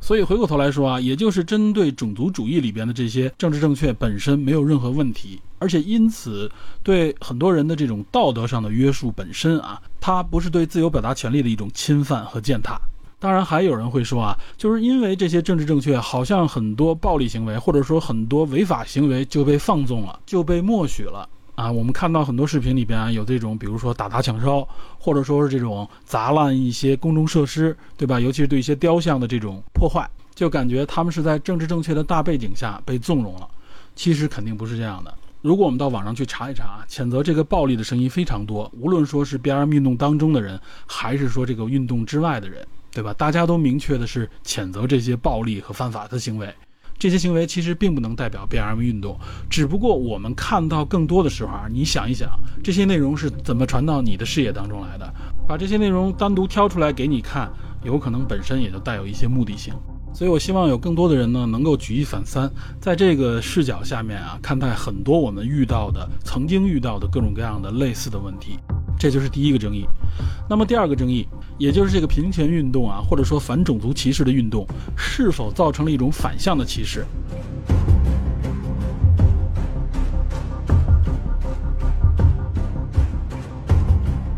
所以回过头来说啊，也就是针对种族主义里边的这些政治正确本身没有任何问题，而且因此对很多人的这种道德上的约束本身啊，它不是对自由表达权利的一种侵犯和践踏。当然还有人会说啊，就是因为这些政治正确，好像很多暴力行为或者说很多违法行为就被放纵了，就被默许了。啊，我们看到很多视频里边啊，有这种，比如说打砸抢烧，或者说是这种砸烂一些公众设施，对吧？尤其是对一些雕像的这种破坏，就感觉他们是在政治正确的大背景下被纵容了。其实肯定不是这样的。如果我们到网上去查一查，谴责这个暴力的声音非常多，无论说是 BLM 运动当中的人，还是说这个运动之外的人，对吧？大家都明确的是谴责这些暴力和犯法的行为。这些行为其实并不能代表 BLM 运动，只不过我们看到更多的时候啊，你想一想，这些内容是怎么传到你的视野当中来的？把这些内容单独挑出来给你看，有可能本身也就带有一些目的性。所以我希望有更多的人呢，能够举一反三，在这个视角下面啊，看待很多我们遇到的、曾经遇到的各种各样的类似的问题。这就是第一个争议。那么第二个争议，也就是这个平权运动啊，或者说反种族歧视的运动，是否造成了一种反向的歧视？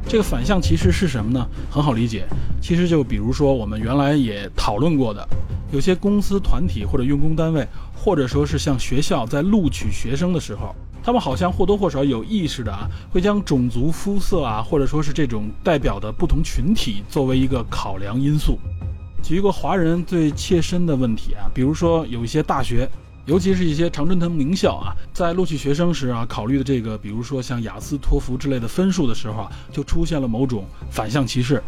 这个反向歧视是什么呢？很好理解，其实就比如说我们原来也讨论过的，有些公司、团体或者用工单位，或者说是像学校在录取学生的时候。他们好像或多或少有意识的啊，会将种族、肤色啊，或者说是这种代表的不同群体作为一个考量因素。举一个华人最切身的问题啊，比如说有一些大学，尤其是一些常春藤名校啊，在录取学生时啊，考虑的这个，比如说像雅思、托福之类的分数的时候啊，就出现了某种反向歧视，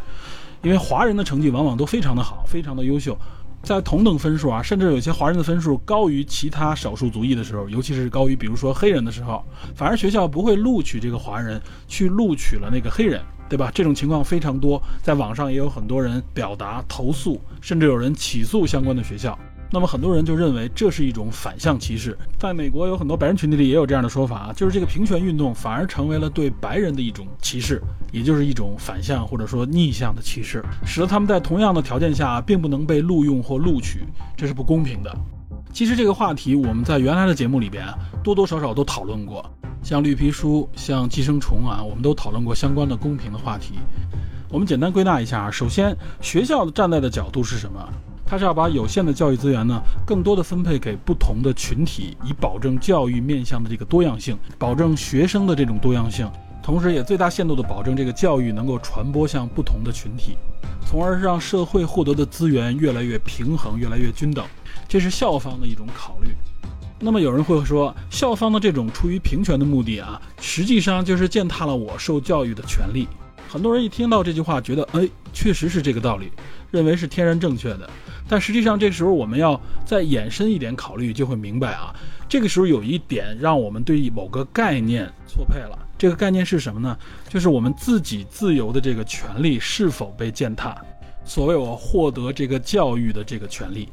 因为华人的成绩往往都非常的好，非常的优秀。在同等分数啊，甚至有些华人的分数高于其他少数族裔的时候，尤其是高于比如说黑人的时候，反而学校不会录取这个华人，去录取了那个黑人，对吧？这种情况非常多，在网上也有很多人表达投诉，甚至有人起诉相关的学校。那么很多人就认为这是一种反向歧视，在美国有很多白人群体里也有这样的说法啊，就是这个平权运动反而成为了对白人的一种歧视，也就是一种反向或者说逆向的歧视，使得他们在同样的条件下并不能被录用或录取，这是不公平的。其实这个话题我们在原来的节目里边多多少少都讨论过，像绿皮书、像寄生虫啊，我们都讨论过相关的公平的话题。我们简单归纳一下啊，首先学校的站在的角度是什么？他是要把有限的教育资源呢，更多的分配给不同的群体，以保证教育面向的这个多样性，保证学生的这种多样性，同时也最大限度地保证这个教育能够传播向不同的群体，从而让社会获得的资源越来越平衡、越来越均等。这是校方的一种考虑。那么有人会说，校方的这种出于平权的目的啊，实际上就是践踏了我受教育的权利。很多人一听到这句话，觉得哎，确实是这个道理，认为是天然正确的。但实际上，这时候我们要再延伸一点考虑，就会明白啊，这个时候有一点让我们对某个概念错配了。这个概念是什么呢？就是我们自己自由的这个权利是否被践踏？所谓我获得这个教育的这个权利，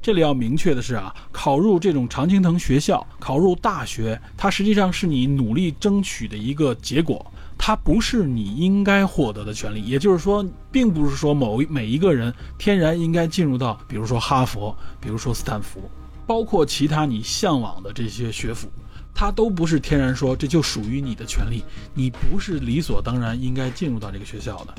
这里要明确的是啊，考入这种常青藤学校，考入大学，它实际上是你努力争取的一个结果。它不是你应该获得的权利，也就是说，并不是说某一每一个人天然应该进入到，比如说哈佛，比如说斯坦福，包括其他你向往的这些学府，它都不是天然说这就属于你的权利，你不是理所当然应该进入到这个学校的。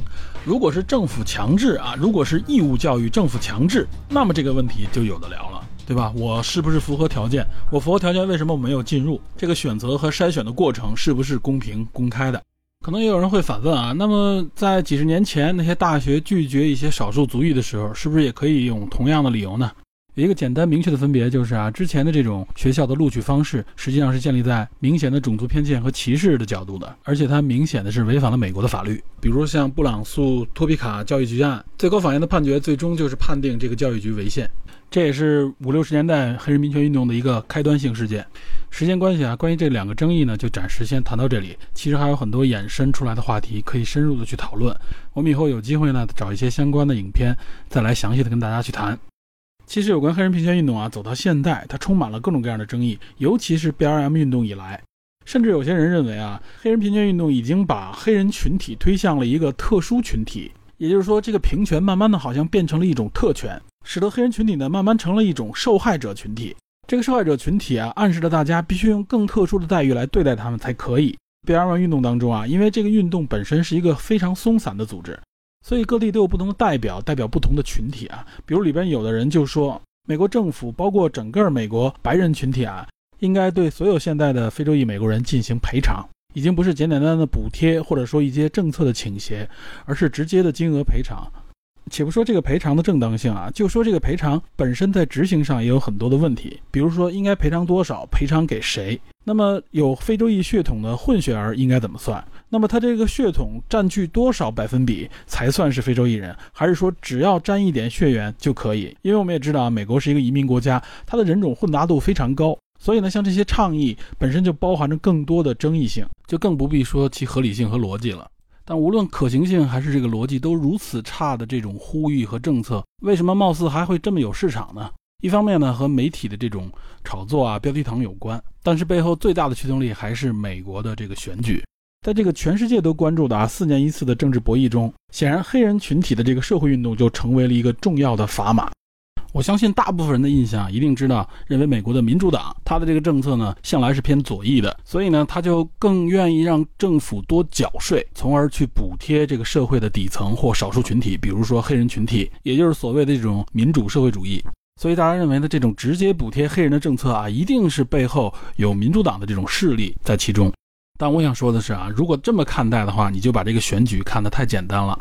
如果是政府强制啊，如果是义务教育，政府强制，那么这个问题就有的聊了，对吧？我是不是符合条件？我符合条件，为什么我没有进入？这个选择和筛选的过程是不是公平公开的？可能也有人会反问啊，那么在几十年前那些大学拒绝一些少数族裔的时候，是不是也可以用同样的理由呢？有一个简单明确的分别就是啊，之前的这种学校的录取方式实际上是建立在明显的种族偏见和歧视的角度的，而且它明显的是违反了美国的法律，比如像布朗诉托皮卡教育局案，最高法院的判决最终就是判定这个教育局违宪。这也是五六十年代黑人民权运动的一个开端性事件。时间关系啊，关于这两个争议呢，就暂时先谈到这里。其实还有很多衍生出来的话题可以深入的去讨论。我们以后有机会呢，找一些相关的影片，再来详细的跟大家去谈。其实有关黑人平权运动啊，走到现在，它充满了各种各样的争议，尤其是 BLM 运动以来，甚至有些人认为啊，黑人平权运动已经把黑人群体推向了一个特殊群体，也就是说，这个平权慢慢的好像变成了一种特权。使得黑人群体呢，慢慢成了一种受害者群体。这个受害者群体啊，暗示着大家必须用更特殊的待遇来对待他们才可以。BLM 运动当中啊，因为这个运动本身是一个非常松散的组织，所以各地都有不同的代表，代表不同的群体啊。比如里边有的人就说，美国政府包括整个美国白人群体啊，应该对所有现在的非洲裔美国人进行赔偿，已经不是简简单单的补贴或者说一些政策的倾斜，而是直接的金额赔偿。且不说这个赔偿的正当性啊，就说这个赔偿本身在执行上也有很多的问题，比如说应该赔偿多少，赔偿给谁？那么有非洲裔血统的混血儿应该怎么算？那么他这个血统占据多少百分比才算是非洲裔人？还是说只要沾一点血缘就可以？因为我们也知道啊，美国是一个移民国家，它的人种混杂度非常高，所以呢，像这些倡议本身就包含着更多的争议性，就更不必说其合理性和逻辑了。但无论可行性还是这个逻辑都如此差的这种呼吁和政策，为什么貌似还会这么有市场呢？一方面呢，和媒体的这种炒作啊、标题党有关，但是背后最大的驱动力还是美国的这个选举。在这个全世界都关注的啊四年一次的政治博弈中，显然黑人群体的这个社会运动就成为了一个重要的砝码。我相信大部分人的印象一定知道，认为美国的民主党他的这个政策呢，向来是偏左翼的，所以呢，他就更愿意让政府多缴税，从而去补贴这个社会的底层或少数群体，比如说黑人群体，也就是所谓的这种民主社会主义。所以大家认为呢，这种直接补贴黑人的政策啊，一定是背后有民主党的这种势力在其中。但我想说的是啊，如果这么看待的话，你就把这个选举看得太简单了。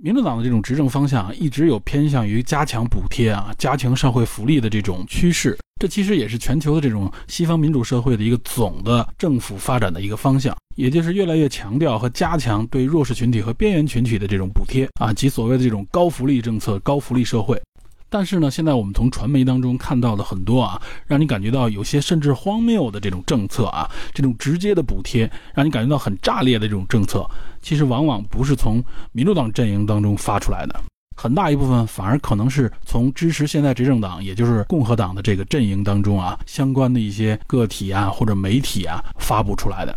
民主党的这种执政方向一直有偏向于加强补贴啊、加强社会福利的这种趋势，这其实也是全球的这种西方民主社会的一个总的政府发展的一个方向，也就是越来越强调和加强对弱势群体和边缘群体的这种补贴啊，及所谓的这种高福利政策、高福利社会。但是呢，现在我们从传媒当中看到的很多啊，让你感觉到有些甚至荒谬的这种政策啊，这种直接的补贴，让你感觉到很炸裂的这种政策，其实往往不是从民主党阵营当中发出来的，很大一部分反而可能是从支持现在执政党，也就是共和党的这个阵营当中啊，相关的一些个体啊或者媒体啊发布出来的。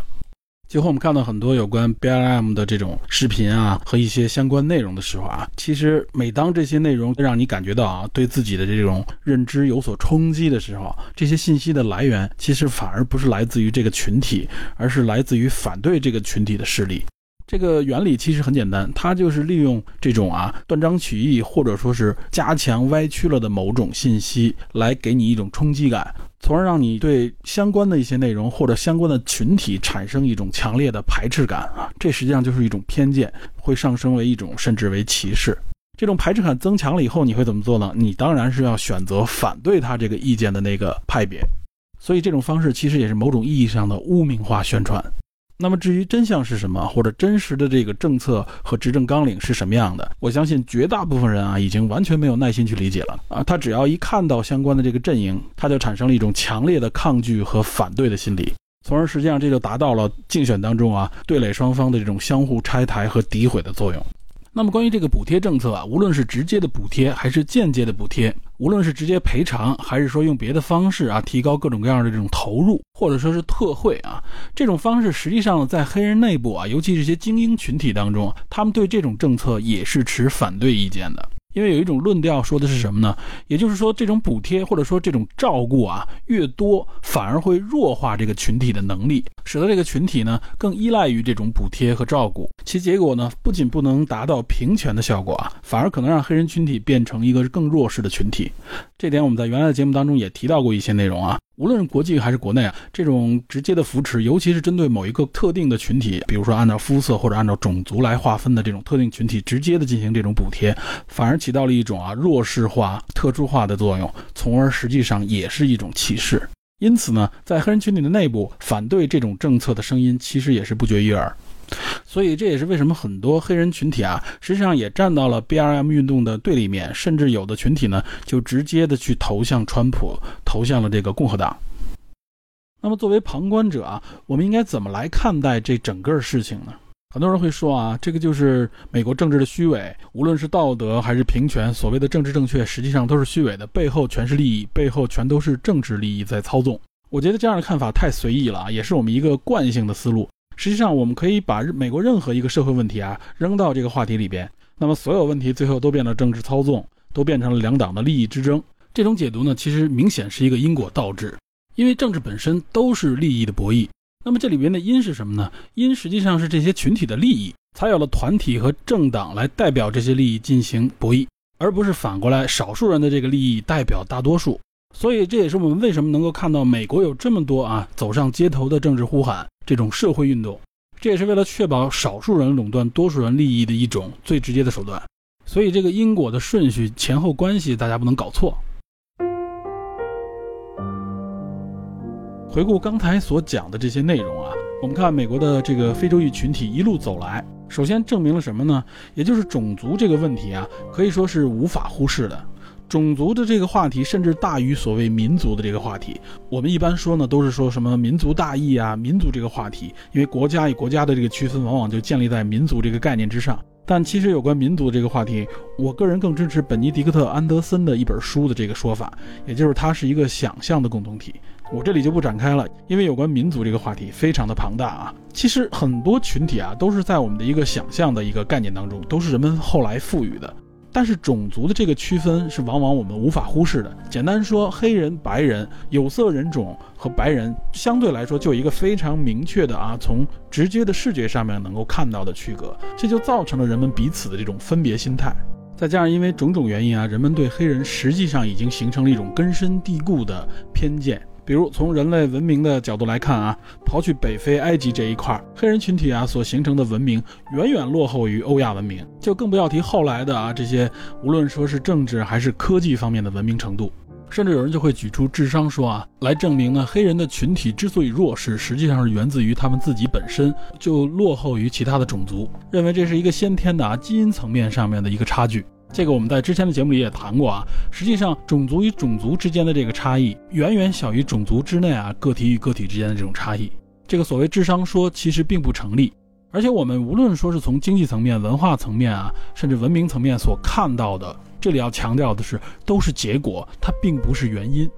最后，我们看到很多有关 BLM 的这种视频啊和一些相关内容的时候啊，其实每当这些内容让你感觉到啊对自己的这种认知有所冲击的时候，这些信息的来源其实反而不是来自于这个群体，而是来自于反对这个群体的势力。这个原理其实很简单，它就是利用这种啊断章取义或者说是加强歪曲了的某种信息，来给你一种冲击感，从而让你对相关的一些内容或者相关的群体产生一种强烈的排斥感啊，这实际上就是一种偏见，会上升为一种甚至为歧视。这种排斥感增强了以后，你会怎么做呢？你当然是要选择反对他这个意见的那个派别。所以这种方式其实也是某种意义上的污名化宣传。那么至于真相是什么，或者真实的这个政策和执政纲领是什么样的，我相信绝大部分人啊已经完全没有耐心去理解了啊。他只要一看到相关的这个阵营，他就产生了一种强烈的抗拒和反对的心理，从而实际上这就达到了竞选当中啊对垒双方的这种相互拆台和诋毁的作用。那么关于这个补贴政策啊，无论是直接的补贴还是间接的补贴，无论是直接赔偿还是说用别的方式啊提高各种各样的这种投入，或者说是特惠啊，这种方式实际上在黑人内部啊，尤其是些精英群体当中，他们对这种政策也是持反对意见的。因为有一种论调说的是什么呢？也就是说，这种补贴或者说这种照顾啊，越多反而会弱化这个群体的能力，使得这个群体呢更依赖于这种补贴和照顾。其结果呢，不仅不能达到平权的效果啊，反而可能让黑人群体变成一个更弱势的群体。这点我们在原来的节目当中也提到过一些内容啊。无论是国际还是国内啊，这种直接的扶持，尤其是针对某一个特定的群体，比如说按照肤色或者按照种族来划分的这种特定群体，直接的进行这种补贴，反而起到了一种啊弱势化、特殊化的作用，从而实际上也是一种歧视。因此呢，在黑人群体的内部，反对这种政策的声音其实也是不绝于耳。所以这也是为什么很多黑人群体啊，实际上也站到了 B R M 运动的对立面，甚至有的群体呢，就直接的去投向川普，投向了这个共和党。那么作为旁观者啊，我们应该怎么来看待这整个事情呢？很多人会说啊，这个就是美国政治的虚伪，无论是道德还是平权，所谓的政治正确，实际上都是虚伪的，背后全是利益，背后全都是政治利益在操纵。我觉得这样的看法太随意了啊，也是我们一个惯性的思路。实际上，我们可以把美国任何一个社会问题啊扔到这个话题里边，那么所有问题最后都变了政治操纵，都变成了两党的利益之争。这种解读呢，其实明显是一个因果倒置，因为政治本身都是利益的博弈。那么这里边的因是什么呢？因实际上是这些群体的利益，才有了团体和政党来代表这些利益进行博弈，而不是反过来少数人的这个利益代表大多数。所以这也是我们为什么能够看到美国有这么多啊走上街头的政治呼喊。这种社会运动，这也是为了确保少数人垄断多数人利益的一种最直接的手段。所以，这个因果的顺序、前后关系，大家不能搞错。回顾刚才所讲的这些内容啊，我们看美国的这个非洲裔群体一路走来，首先证明了什么呢？也就是种族这个问题啊，可以说是无法忽视的。种族的这个话题甚至大于所谓民族的这个话题。我们一般说呢，都是说什么民族大义啊，民族这个话题，因为国家与国家的这个区分往往就建立在民族这个概念之上。但其实有关民族这个话题，我个人更支持本尼迪克特·安德森的一本书的这个说法，也就是它是一个想象的共同体。我这里就不展开了，因为有关民族这个话题非常的庞大啊。其实很多群体啊，都是在我们的一个想象的一个概念当中，都是人们后来赋予的。但是种族的这个区分是往往我们无法忽视的。简单说，黑人、白人、有色人种和白人相对来说就一个非常明确的啊，从直接的视觉上面能够看到的区隔，这就造成了人们彼此的这种分别心态。再加上因为种种原因啊，人们对黑人实际上已经形成了一种根深蒂固的偏见。比如从人类文明的角度来看啊，刨去北非埃及这一块，黑人群体啊所形成的文明远远落后于欧亚文明，就更不要提后来的啊这些无论说是政治还是科技方面的文明程度，甚至有人就会举出智商说啊来证明呢，黑人的群体之所以弱势，实际上是源自于他们自己本身就落后于其他的种族，认为这是一个先天的啊基因层面上面的一个差距。这个我们在之前的节目里也谈过啊，实际上种族与种族之间的这个差异远远小于种族之内啊个体与个体之间的这种差异。这个所谓智商说其实并不成立，而且我们无论说是从经济层面、文化层面啊，甚至文明层面所看到的，这里要强调的是都是结果，它并不是原因。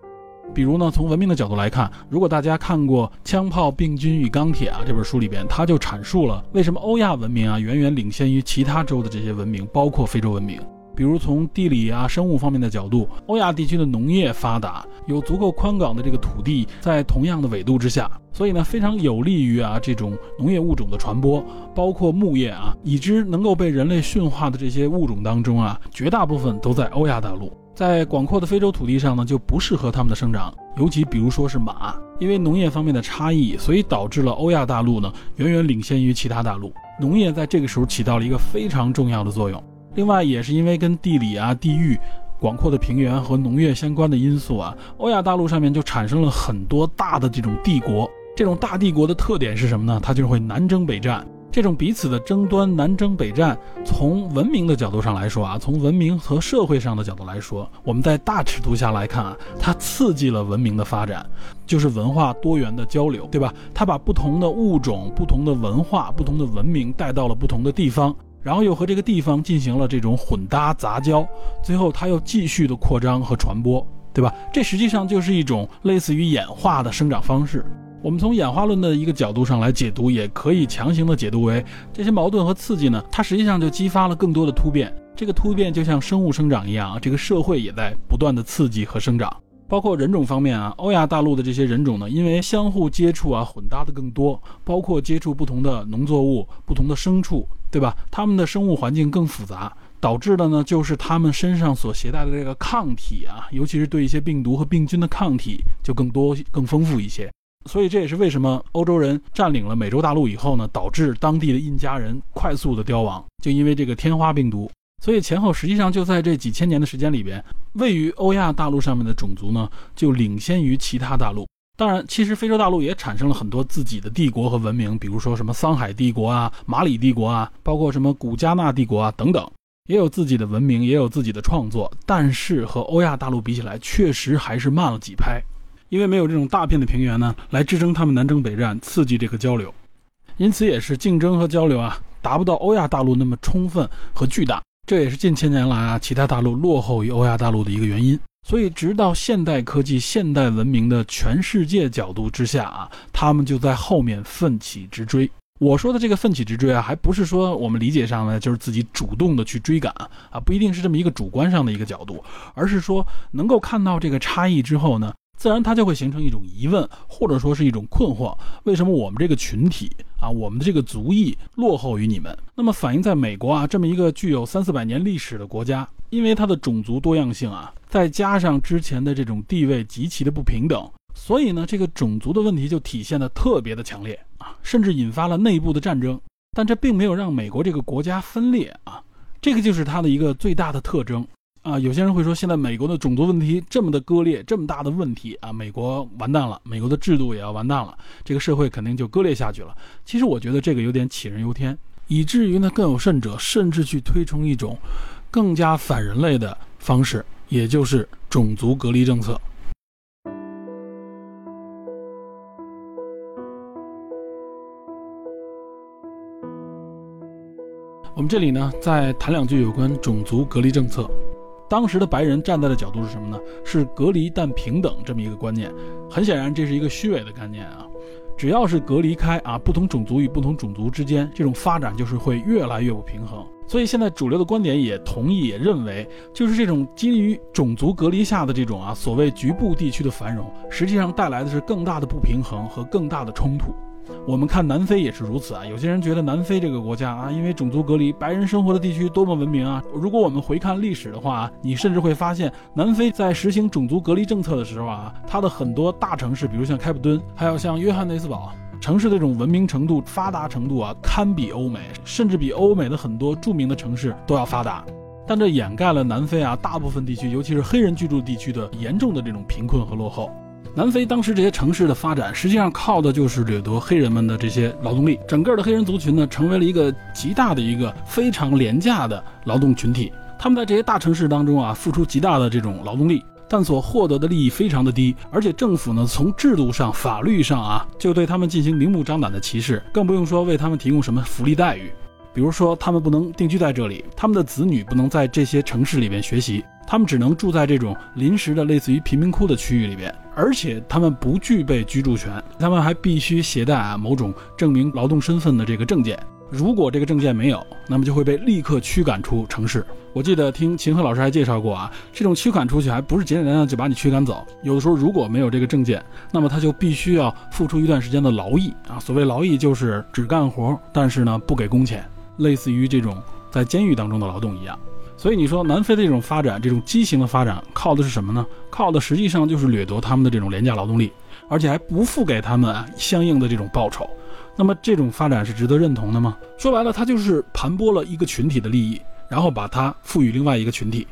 比如呢，从文明的角度来看，如果大家看过《枪炮、病菌与钢铁》啊这本书里边，它就阐述了为什么欧亚文明啊远远领先于其他洲的这些文明，包括非洲文明。比如从地理啊、生物方面的角度，欧亚地区的农业发达，有足够宽广的这个土地，在同样的纬度之下，所以呢非常有利于啊这种农业物种的传播，包括牧业啊，已知能够被人类驯化的这些物种当中啊，绝大部分都在欧亚大陆。在广阔的非洲土地上呢，就不适合它们的生长，尤其比如说是马，因为农业方面的差异，所以导致了欧亚大陆呢远远领先于其他大陆。农业在这个时候起到了一个非常重要的作用。另外，也是因为跟地理啊、地域、广阔的平原和农业相关的因素啊，欧亚大陆上面就产生了很多大的这种帝国。这种大帝国的特点是什么呢？它就会南征北战。这种彼此的争端、南征北战，从文明的角度上来说啊，从文明和社会上的角度来说，我们在大尺度下来看啊，它刺激了文明的发展，就是文化多元的交流，对吧？它把不同的物种、不同的文化、不同的文明带到了不同的地方，然后又和这个地方进行了这种混搭杂交，最后它又继续的扩张和传播，对吧？这实际上就是一种类似于演化的生长方式。我们从演化论的一个角度上来解读，也可以强行的解读为这些矛盾和刺激呢，它实际上就激发了更多的突变。这个突变就像生物生长一样啊，这个社会也在不断的刺激和生长。包括人种方面啊，欧亚大陆的这些人种呢，因为相互接触啊，混搭的更多，包括接触不同的农作物、不同的牲畜，对吧？他们的生物环境更复杂，导致的呢，就是他们身上所携带的这个抗体啊，尤其是对一些病毒和病菌的抗体就更多、更丰富一些。所以这也是为什么欧洲人占领了美洲大陆以后呢，导致当地的印加人快速的凋亡，就因为这个天花病毒。所以前后实际上就在这几千年的时间里边，位于欧亚大陆上面的种族呢，就领先于其他大陆。当然，其实非洲大陆也产生了很多自己的帝国和文明，比如说什么桑海帝国啊、马里帝国啊，包括什么古加纳帝国啊等等，也有自己的文明，也有自己的创作。但是和欧亚大陆比起来，确实还是慢了几拍。因为没有这种大片的平原呢，来支撑他们南征北战，刺激这个交流，因此也是竞争和交流啊，达不到欧亚大陆那么充分和巨大。这也是近千年来啊，其他大陆落后于欧亚大陆的一个原因。所以，直到现代科技、现代文明的全世界角度之下啊，他们就在后面奋起直追。我说的这个奋起直追啊，还不是说我们理解上呢，就是自己主动的去追赶啊，不一定是这么一个主观上的一个角度，而是说能够看到这个差异之后呢。自然，它就会形成一种疑问，或者说是一种困惑：为什么我们这个群体啊，我们的这个族裔落后于你们？那么，反映在美国啊，这么一个具有三四百年历史的国家，因为它的种族多样性啊，再加上之前的这种地位极其的不平等，所以呢，这个种族的问题就体现的特别的强烈啊，甚至引发了内部的战争。但这并没有让美国这个国家分裂啊，这个就是它的一个最大的特征。啊，有些人会说，现在美国的种族问题这么的割裂，这么大的问题啊，美国完蛋了，美国的制度也要完蛋了，这个社会肯定就割裂下去了。其实我觉得这个有点杞人忧天，以至于呢，更有甚者，甚至去推崇一种更加反人类的方式，也就是种族隔离政策。我们这里呢，再谈两句有关种族隔离政策。当时的白人站在的角度是什么呢？是隔离但平等这么一个观念。很显然，这是一个虚伪的概念啊！只要是隔离开啊，不同种族与不同种族之间这种发展就是会越来越不平衡。所以现在主流的观点也同意，也认为，就是这种基于种族隔离下的这种啊所谓局部地区的繁荣，实际上带来的是更大的不平衡和更大的冲突。我们看南非也是如此啊。有些人觉得南非这个国家啊，因为种族隔离，白人生活的地区多么文明啊。如果我们回看历史的话，你甚至会发现，南非在实行种族隔离政策的时候啊，它的很多大城市，比如像开普敦，还有像约翰内斯堡，城市的这种文明程度、发达程度啊，堪比欧美，甚至比欧美的很多著名的城市都要发达。但这掩盖了南非啊大部分地区，尤其是黑人居住地区的严重的这种贫困和落后。南非当时这些城市的发展，实际上靠的就是掠夺黑人们的这些劳动力。整个的黑人族群呢，成为了一个极大的一个非常廉价的劳动群体。他们在这些大城市当中啊，付出极大的这种劳动力，但所获得的利益非常的低。而且政府呢，从制度上、法律上啊，就对他们进行明目张胆的歧视，更不用说为他们提供什么福利待遇。比如说，他们不能定居在这里，他们的子女不能在这些城市里面学习，他们只能住在这种临时的类似于贫民窟的区域里边，而且他们不具备居住权，他们还必须携带啊某种证明劳动身份的这个证件，如果这个证件没有，那么就会被立刻驱赶出城市。我记得听秦鹤老师还介绍过啊，这种驱赶出去还不是简简单单就把你驱赶走，有的时候如果没有这个证件，那么他就必须要付出一段时间的劳役啊，所谓劳役就是只干活，但是呢不给工钱。类似于这种在监狱当中的劳动一样，所以你说南非的这种发展，这种畸形的发展，靠的是什么呢？靠的实际上就是掠夺他们的这种廉价劳动力，而且还不付给他们相应的这种报酬。那么这种发展是值得认同的吗？说白了，它就是盘剥了一个群体的利益，然后把它赋予另外一个群体。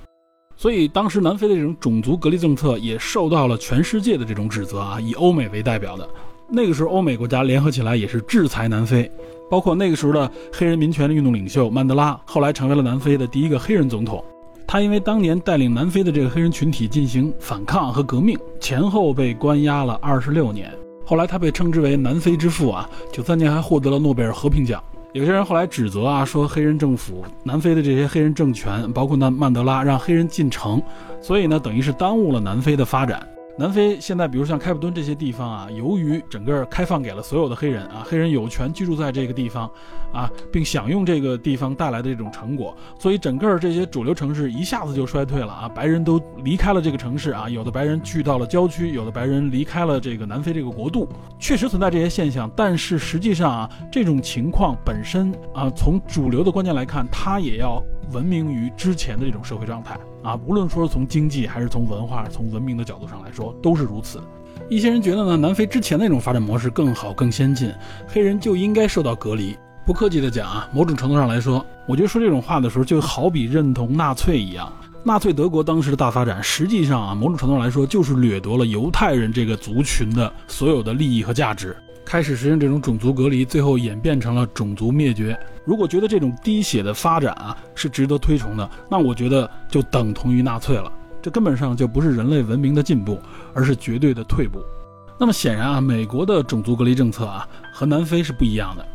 所以当时南非的这种种族隔离政策也受到了全世界的这种指责啊，以欧美为代表的那个时候，欧美国家联合起来也是制裁南非。包括那个时候的黑人民权的运动领袖曼德拉，后来成为了南非的第一个黑人总统。他因为当年带领南非的这个黑人群体进行反抗和革命，前后被关押了二十六年。后来他被称之为南非之父啊，九三年还获得了诺贝尔和平奖。有些人后来指责啊，说黑人政府、南非的这些黑人政权，包括那曼德拉让黑人进城，所以呢，等于是耽误了南非的发展。南非现在，比如像开普敦这些地方啊，由于整个开放给了所有的黑人啊，黑人有权居住在这个地方啊，并享用这个地方带来的这种成果，所以整个这些主流城市一下子就衰退了啊，白人都离开了这个城市啊，有的白人去到了郊区，有的白人离开了这个南非这个国度，确实存在这些现象，但是实际上啊，这种情况本身啊，从主流的观念来看，它也要。文明于之前的这种社会状态啊，无论说是从经济还是从文化、从文明的角度上来说，都是如此。一些人觉得呢，南非之前那种发展模式更好、更先进，黑人就应该受到隔离。不客气的讲啊，某种程度上来说，我觉得说这种话的时候，就好比认同纳粹一样。纳粹德国当时的大发展，实际上啊，某种程度上来说，就是掠夺了犹太人这个族群的所有的利益和价值。开始实行这种种族隔离，最后演变成了种族灭绝。如果觉得这种滴血的发展啊是值得推崇的，那我觉得就等同于纳粹了。这根本上就不是人类文明的进步，而是绝对的退步。那么显然啊，美国的种族隔离政策啊和南非是不一样的。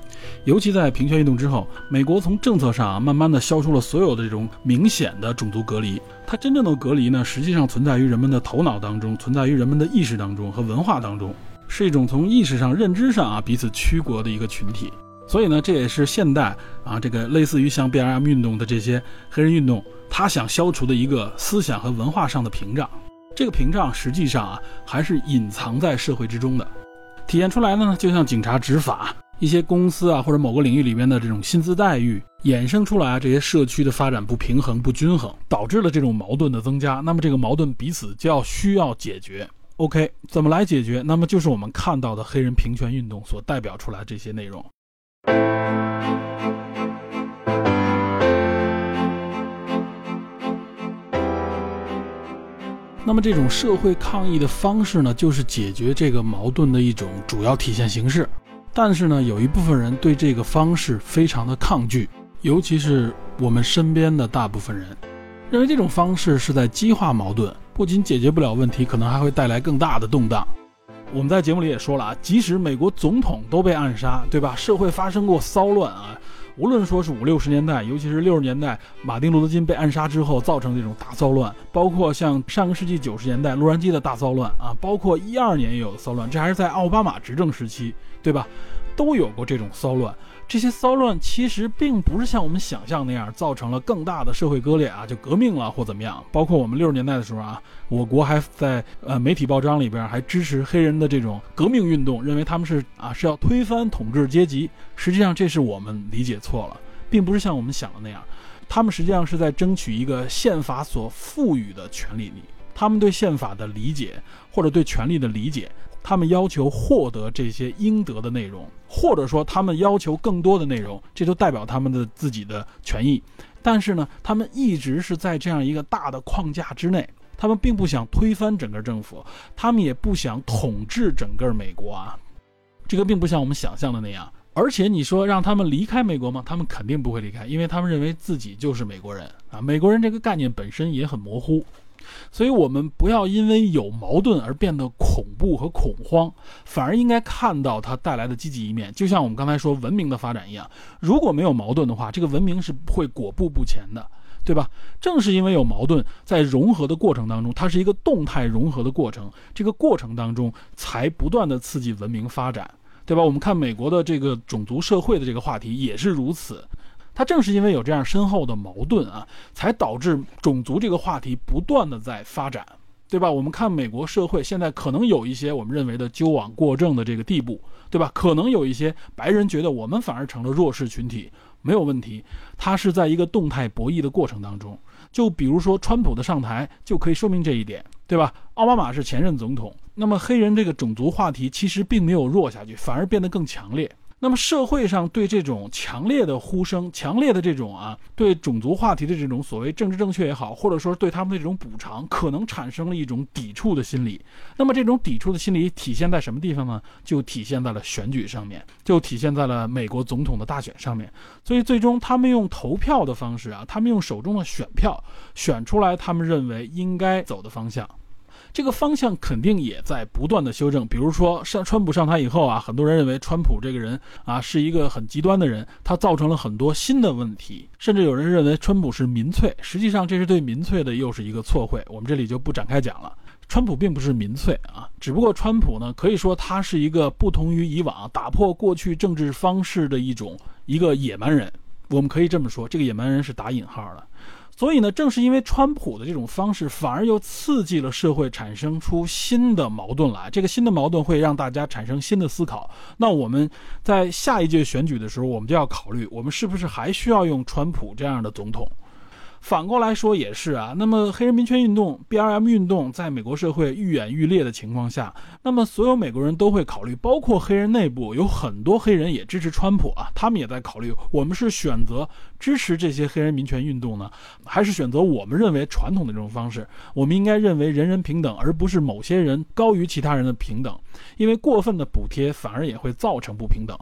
尤其在平权运动之后，美国从政策上啊慢慢的消除了所有的这种明显的种族隔离。它真正的隔离呢，实际上存在于人们的头脑当中，存在于人们的意识当中和文化当中。是一种从意识上、认知上啊彼此驱国的一个群体，所以呢，这也是现代啊这个类似于像 BLM 运动的这些黑人运动，他想消除的一个思想和文化上的屏障。这个屏障实际上啊还是隐藏在社会之中的，体现出来呢，就像警察执法、一些公司啊或者某个领域里面的这种薪资待遇，衍生出来这些社区的发展不平衡、不均衡，导致了这种矛盾的增加。那么这个矛盾彼此就要需要解决。OK，怎么来解决？那么就是我们看到的黑人平权运动所代表出来这些内容。那么这种社会抗议的方式呢，就是解决这个矛盾的一种主要体现形式。但是呢，有一部分人对这个方式非常的抗拒，尤其是我们身边的大部分人，认为这种方式是在激化矛盾。不仅解决不了问题，可能还会带来更大的动荡。我们在节目里也说了啊，即使美国总统都被暗杀，对吧？社会发生过骚乱啊，无论说是五六十年代，尤其是六十年代，马丁·路德·金被暗杀之后造成这种大骚乱，包括像上个世纪九十年代洛杉矶的大骚乱啊，包括一二年也有骚乱，这还是在奥巴马执政时期，对吧？都有过这种骚乱。这些骚乱其实并不是像我们想象那样造成了更大的社会割裂啊，就革命了或怎么样。包括我们六十年代的时候啊，我国还在呃媒体报章里边还支持黑人的这种革命运动，认为他们是啊是要推翻统治阶级。实际上这是我们理解错了，并不是像我们想的那样，他们实际上是在争取一个宪法所赋予的权利里，他们对宪法的理解或者对权利的理解。他们要求获得这些应得的内容，或者说他们要求更多的内容，这就代表他们的自己的权益。但是呢，他们一直是在这样一个大的框架之内，他们并不想推翻整个政府，他们也不想统治整个美国啊。这个并不像我们想象的那样。而且你说让他们离开美国吗？他们肯定不会离开，因为他们认为自己就是美国人啊。美国人这个概念本身也很模糊。所以，我们不要因为有矛盾而变得恐怖和恐慌，反而应该看到它带来的积极一面。就像我们刚才说文明的发展一样，如果没有矛盾的话，这个文明是会裹步不前的，对吧？正是因为有矛盾，在融合的过程当中，它是一个动态融合的过程，这个过程当中才不断的刺激文明发展，对吧？我们看美国的这个种族社会的这个话题也是如此。它正是因为有这样深厚的矛盾啊，才导致种族这个话题不断的在发展。对吧？我们看美国社会现在可能有一些我们认为的纠枉过正的这个地步，对吧？可能有一些白人觉得我们反而成了弱势群体，没有问题。它是在一个动态博弈的过程当中。就比如说川普的上台就可以说明这一点，对吧？奥巴马是前任总统，那么黑人这个种族话题其实并没有弱下去，反而变得更强烈。那么社会上对这种强烈的呼声、强烈的这种啊，对种族话题的这种所谓政治正确也好，或者说对他们的这种补偿，可能产生了一种抵触的心理。那么这种抵触的心理体现在什么地方呢？就体现在了选举上面，就体现在了美国总统的大选上面。所以最终他们用投票的方式啊，他们用手中的选票选出来他们认为应该走的方向。这个方向肯定也在不断的修正，比如说上川普上台以后啊，很多人认为川普这个人啊是一个很极端的人，他造成了很多新的问题，甚至有人认为川普是民粹，实际上这是对民粹的又是一个错会，我们这里就不展开讲了。川普并不是民粹啊，只不过川普呢可以说他是一个不同于以往打破过去政治方式的一种一个野蛮人，我们可以这么说，这个野蛮人是打引号的。所以呢，正是因为川普的这种方式，反而又刺激了社会产生出新的矛盾来。这个新的矛盾会让大家产生新的思考。那我们在下一届选举的时候，我们就要考虑，我们是不是还需要用川普这样的总统？反过来说也是啊，那么黑人民权运动 BLM 运动在美国社会愈演愈烈的情况下，那么所有美国人都会考虑，包括黑人内部有很多黑人也支持川普啊，他们也在考虑，我们是选择支持这些黑人民权运动呢，还是选择我们认为传统的这种方式？我们应该认为人人平等，而不是某些人高于其他人的平等，因为过分的补贴反而也会造成不平等。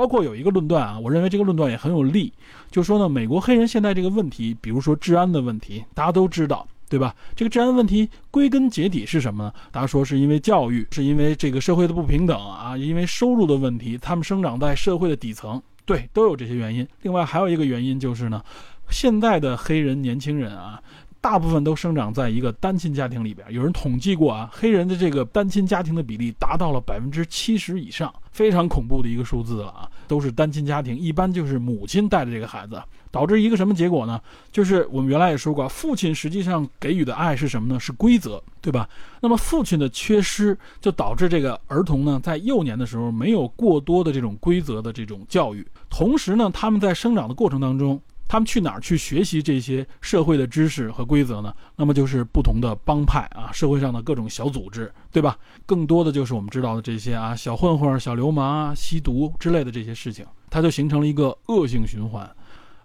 包括有一个论断啊，我认为这个论断也很有利，就说呢，美国黑人现在这个问题，比如说治安的问题，大家都知道，对吧？这个治安问题归根结底是什么呢？大家说是因为教育，是因为这个社会的不平等啊，因为收入的问题，他们生长在社会的底层，对，都有这些原因。另外还有一个原因就是呢，现在的黑人年轻人啊。大部分都生长在一个单亲家庭里边，有人统计过啊，黑人的这个单亲家庭的比例达到了百分之七十以上，非常恐怖的一个数字了啊！都是单亲家庭，一般就是母亲带着这个孩子，导致一个什么结果呢？就是我们原来也说过，父亲实际上给予的爱是什么呢？是规则，对吧？那么父亲的缺失，就导致这个儿童呢，在幼年的时候没有过多的这种规则的这种教育，同时呢，他们在生长的过程当中。他们去哪儿去学习这些社会的知识和规则呢？那么就是不同的帮派啊，社会上的各种小组织，对吧？更多的就是我们知道的这些啊，小混混、小流氓啊，吸毒之类的这些事情，它就形成了一个恶性循环。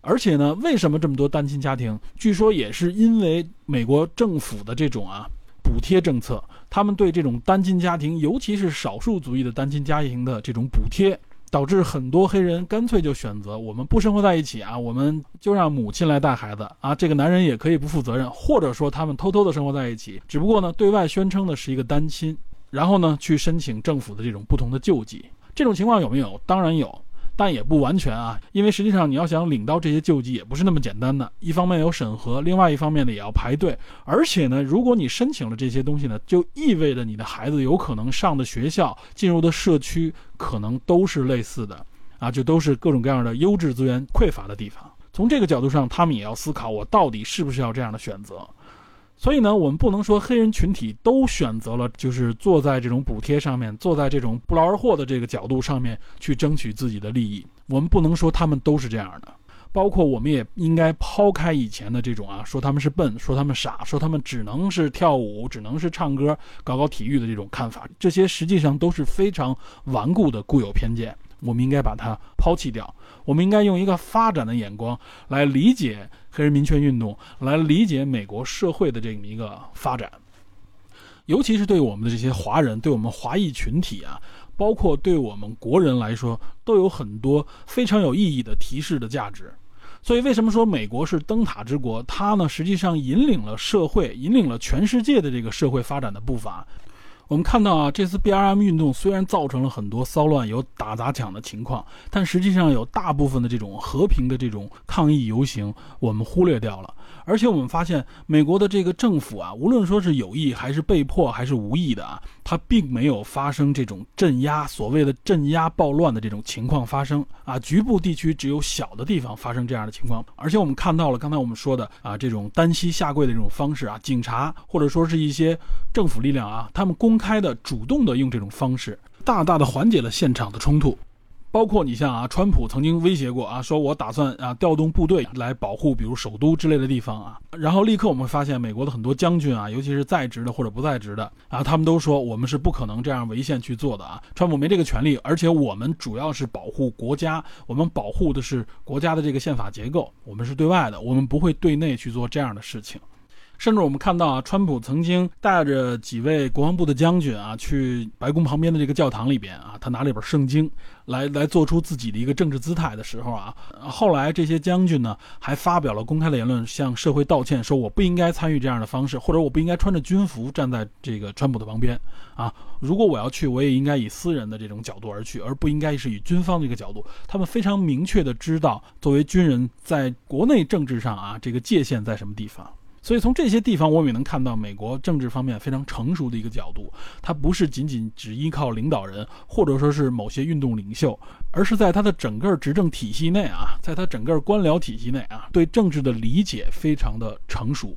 而且呢，为什么这么多单亲家庭？据说也是因为美国政府的这种啊补贴政策，他们对这种单亲家庭，尤其是少数族裔的单亲家庭的这种补贴。导致很多黑人干脆就选择我们不生活在一起啊，我们就让母亲来带孩子啊，这个男人也可以不负责任，或者说他们偷偷的生活在一起，只不过呢，对外宣称的是一个单亲，然后呢，去申请政府的这种不同的救济，这种情况有没有？当然有。但也不完全啊，因为实际上你要想领到这些救济也不是那么简单的。一方面有审核，另外一方面呢也要排队。而且呢，如果你申请了这些东西呢，就意味着你的孩子有可能上的学校、进入的社区可能都是类似的，啊，就都是各种各样的优质资源匮乏的地方。从这个角度上，他们也要思考，我到底是不是要这样的选择。所以呢，我们不能说黑人群体都选择了，就是坐在这种补贴上面，坐在这种不劳而获的这个角度上面去争取自己的利益。我们不能说他们都是这样的，包括我们也应该抛开以前的这种啊，说他们是笨，说他们傻，说他们只能是跳舞，只能是唱歌，搞搞体育的这种看法，这些实际上都是非常顽固的固有偏见。我们应该把它抛弃掉，我们应该用一个发展的眼光来理解黑人民权运动，来理解美国社会的这么一个发展。尤其是对我们的这些华人，对我们华裔群体啊，包括对我们国人来说，都有很多非常有意义的提示的价值。所以，为什么说美国是灯塔之国？它呢，实际上引领了社会，引领了全世界的这个社会发展的步伐。我们看到啊，这次 B R M 运动虽然造成了很多骚乱，有打砸抢的情况，但实际上有大部分的这种和平的这种抗议游行，我们忽略掉了。而且我们发现，美国的这个政府啊，无论说是有意还是被迫还是无意的啊，它并没有发生这种镇压所谓的镇压暴乱的这种情况发生啊。局部地区只有小的地方发生这样的情况。而且我们看到了刚才我们说的啊，这种单膝下跪的这种方式啊，警察或者说是一些政府力量啊，他们公开的、主动的用这种方式，大大的缓解了现场的冲突。包括你像啊，川普曾经威胁过啊，说我打算啊调动部队来保护，比如首都之类的地方啊。然后立刻我们发现，美国的很多将军啊，尤其是在职的或者不在职的啊，他们都说我们是不可能这样违宪去做的啊。川普没这个权利，而且我们主要是保护国家，我们保护的是国家的这个宪法结构，我们是对外的，我们不会对内去做这样的事情。甚至我们看到啊，川普曾经带着几位国防部的将军啊，去白宫旁边的这个教堂里边啊，他拿了一本圣经，来来做出自己的一个政治姿态的时候啊，后来这些将军呢，还发表了公开的言论，向社会道歉，说我不应该参与这样的方式，或者我不应该穿着军服站在这个川普的旁边啊，如果我要去，我也应该以私人的这种角度而去，而不应该是以军方的一个角度。他们非常明确的知道，作为军人在国内政治上啊，这个界限在什么地方。所以从这些地方，我们也能看到美国政治方面非常成熟的一个角度。它不是仅仅只依靠领导人，或者说是某些运动领袖，而是在它的整个执政体系内啊，在它整个官僚体系内啊，对政治的理解非常的成熟。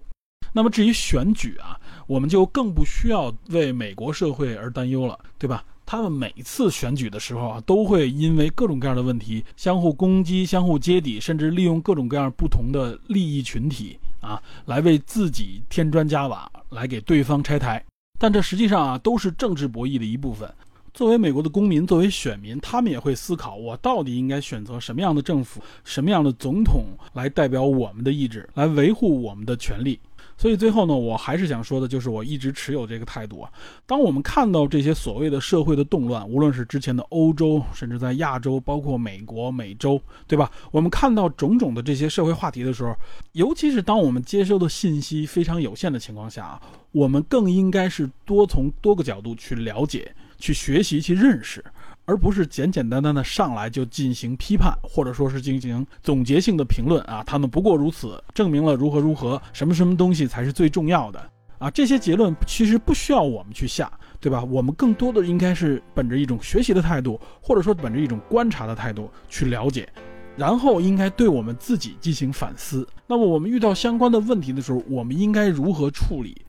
那么至于选举啊，我们就更不需要为美国社会而担忧了，对吧？他们每次选举的时候啊，都会因为各种各样的问题相互攻击、相互揭底，甚至利用各种各样不同的利益群体。啊，来为自己添砖加瓦，来给对方拆台，但这实际上啊都是政治博弈的一部分。作为美国的公民，作为选民，他们也会思考：我到底应该选择什么样的政府、什么样的总统来代表我们的意志，来维护我们的权利。所以最后呢，我还是想说的，就是我一直持有这个态度啊。当我们看到这些所谓的社会的动乱，无论是之前的欧洲，甚至在亚洲，包括美国、美洲，对吧？我们看到种种的这些社会话题的时候，尤其是当我们接收的信息非常有限的情况下啊，我们更应该是多从多个角度去了解、去学习、去认识。而不是简简单单的上来就进行批判，或者说是进行总结性的评论啊，他们不过如此，证明了如何如何，什么什么东西才是最重要的啊？这些结论其实不需要我们去下，对吧？我们更多的应该是本着一种学习的态度，或者说本着一种观察的态度去了解，然后应该对我们自己进行反思。那么我们遇到相关的问题的时候，我们应该如何处理？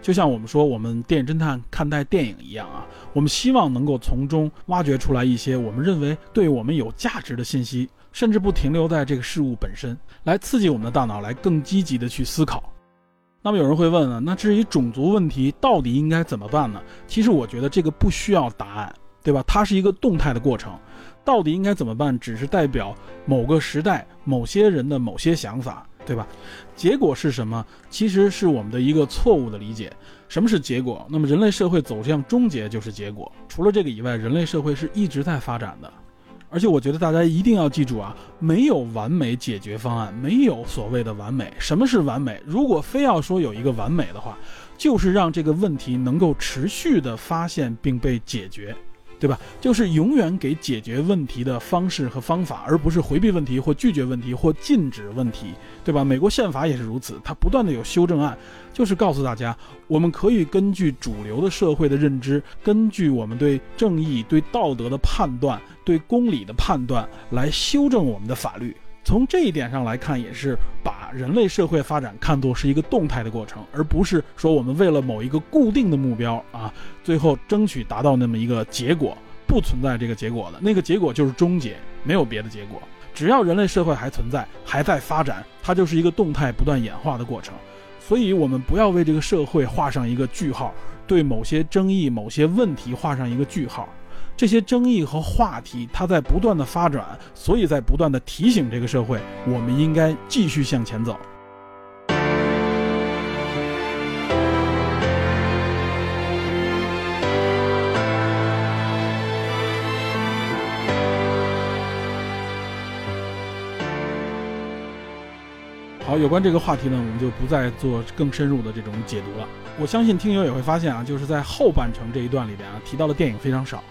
就像我们说，我们电影侦探看待电影一样啊，我们希望能够从中挖掘出来一些我们认为对我们有价值的信息，甚至不停留在这个事物本身，来刺激我们的大脑，来更积极的去思考。那么有人会问了，那至于种族问题到底应该怎么办呢？其实我觉得这个不需要答案，对吧？它是一个动态的过程，到底应该怎么办，只是代表某个时代某些人的某些想法。对吧？结果是什么？其实是我们的一个错误的理解。什么是结果？那么人类社会走向终结就是结果。除了这个以外，人类社会是一直在发展的。而且我觉得大家一定要记住啊，没有完美解决方案，没有所谓的完美。什么是完美？如果非要说有一个完美的话，就是让这个问题能够持续的发现并被解决。对吧？就是永远给解决问题的方式和方法，而不是回避问题或拒绝问题或禁止问题，对吧？美国宪法也是如此，它不断的有修正案，就是告诉大家，我们可以根据主流的社会的认知，根据我们对正义、对道德的判断、对公理的判断来修正我们的法律。从这一点上来看，也是把人类社会发展看作是一个动态的过程，而不是说我们为了某一个固定的目标啊，最后争取达到那么一个结果，不存在这个结果的那个结果就是终结，没有别的结果。只要人类社会还存在，还在发展，它就是一个动态不断演化的过程。所以，我们不要为这个社会画上一个句号，对某些争议、某些问题画上一个句号。这些争议和话题，它在不断的发展，所以在不断的提醒这个社会，我们应该继续向前走。好，有关这个话题呢，我们就不再做更深入的这种解读了。我相信听友也会发现啊，就是在后半程这一段里边啊，提到的电影非常少，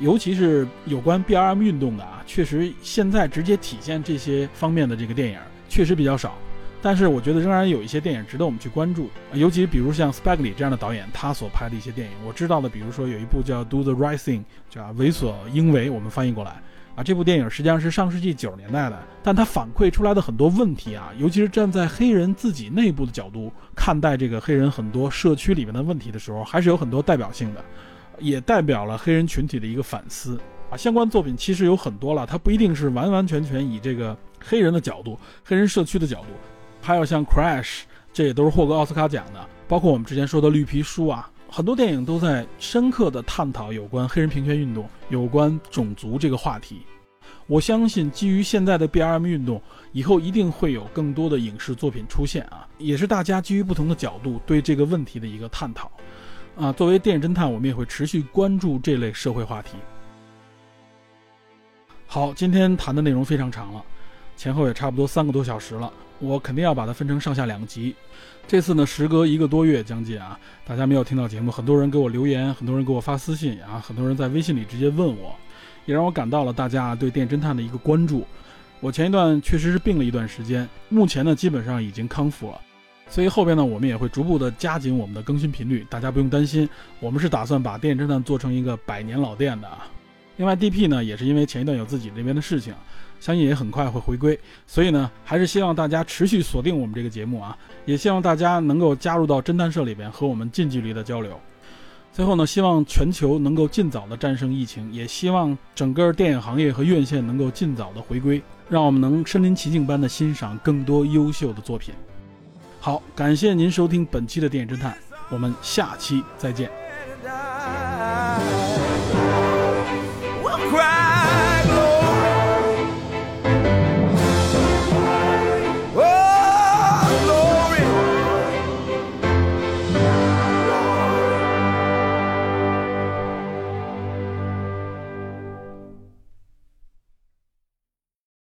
尤其是有关 BRM 运动的啊，确实现在直接体现这些方面的这个电影确实比较少。但是我觉得仍然有一些电影值得我们去关注，尤其比如像 Spaghetti 这样的导演，他所拍的一些电影，我知道的，比如说有一部叫 Do the Right Thing，叫为所应为，我们翻译过来。啊，这部电影实际上是上世纪九十年代的，但它反馈出来的很多问题啊，尤其是站在黑人自己内部的角度看待这个黑人很多社区里面的问题的时候，还是有很多代表性的，也代表了黑人群体的一个反思啊。相关作品其实有很多了，它不一定是完完全全以这个黑人的角度、黑人社区的角度，还有像 Crash，这也都是获过奥斯卡奖的，包括我们之前说的绿皮书啊。很多电影都在深刻地探讨有关黑人平权运动、有关种族这个话题。我相信，基于现在的 BRM 运动，以后一定会有更多的影视作品出现啊，也是大家基于不同的角度对这个问题的一个探讨。啊，作为电影侦探，我们也会持续关注这类社会话题。好，今天谈的内容非常长了，前后也差不多三个多小时了。我肯定要把它分成上下两集。这次呢，时隔一个多月将近啊，大家没有听到节目，很多人给我留言，很多人给我发私信啊，很多人在微信里直接问我，也让我感到了大家对电侦探的一个关注。我前一段确实是病了一段时间，目前呢基本上已经康复了，所以后边呢我们也会逐步的加紧我们的更新频率，大家不用担心，我们是打算把电影侦探做成一个百年老店的啊。另外，DP 呢也是因为前一段有自己那边的事情。相信也很快会回归，所以呢，还是希望大家持续锁定我们这个节目啊，也希望大家能够加入到侦探社里边和我们近距离的交流。最后呢，希望全球能够尽早的战胜疫情，也希望整个电影行业和院线能够尽早的回归，让我们能身临其境般的欣赏更多优秀的作品。好感谢您收听本期的电影侦探我们下期再见。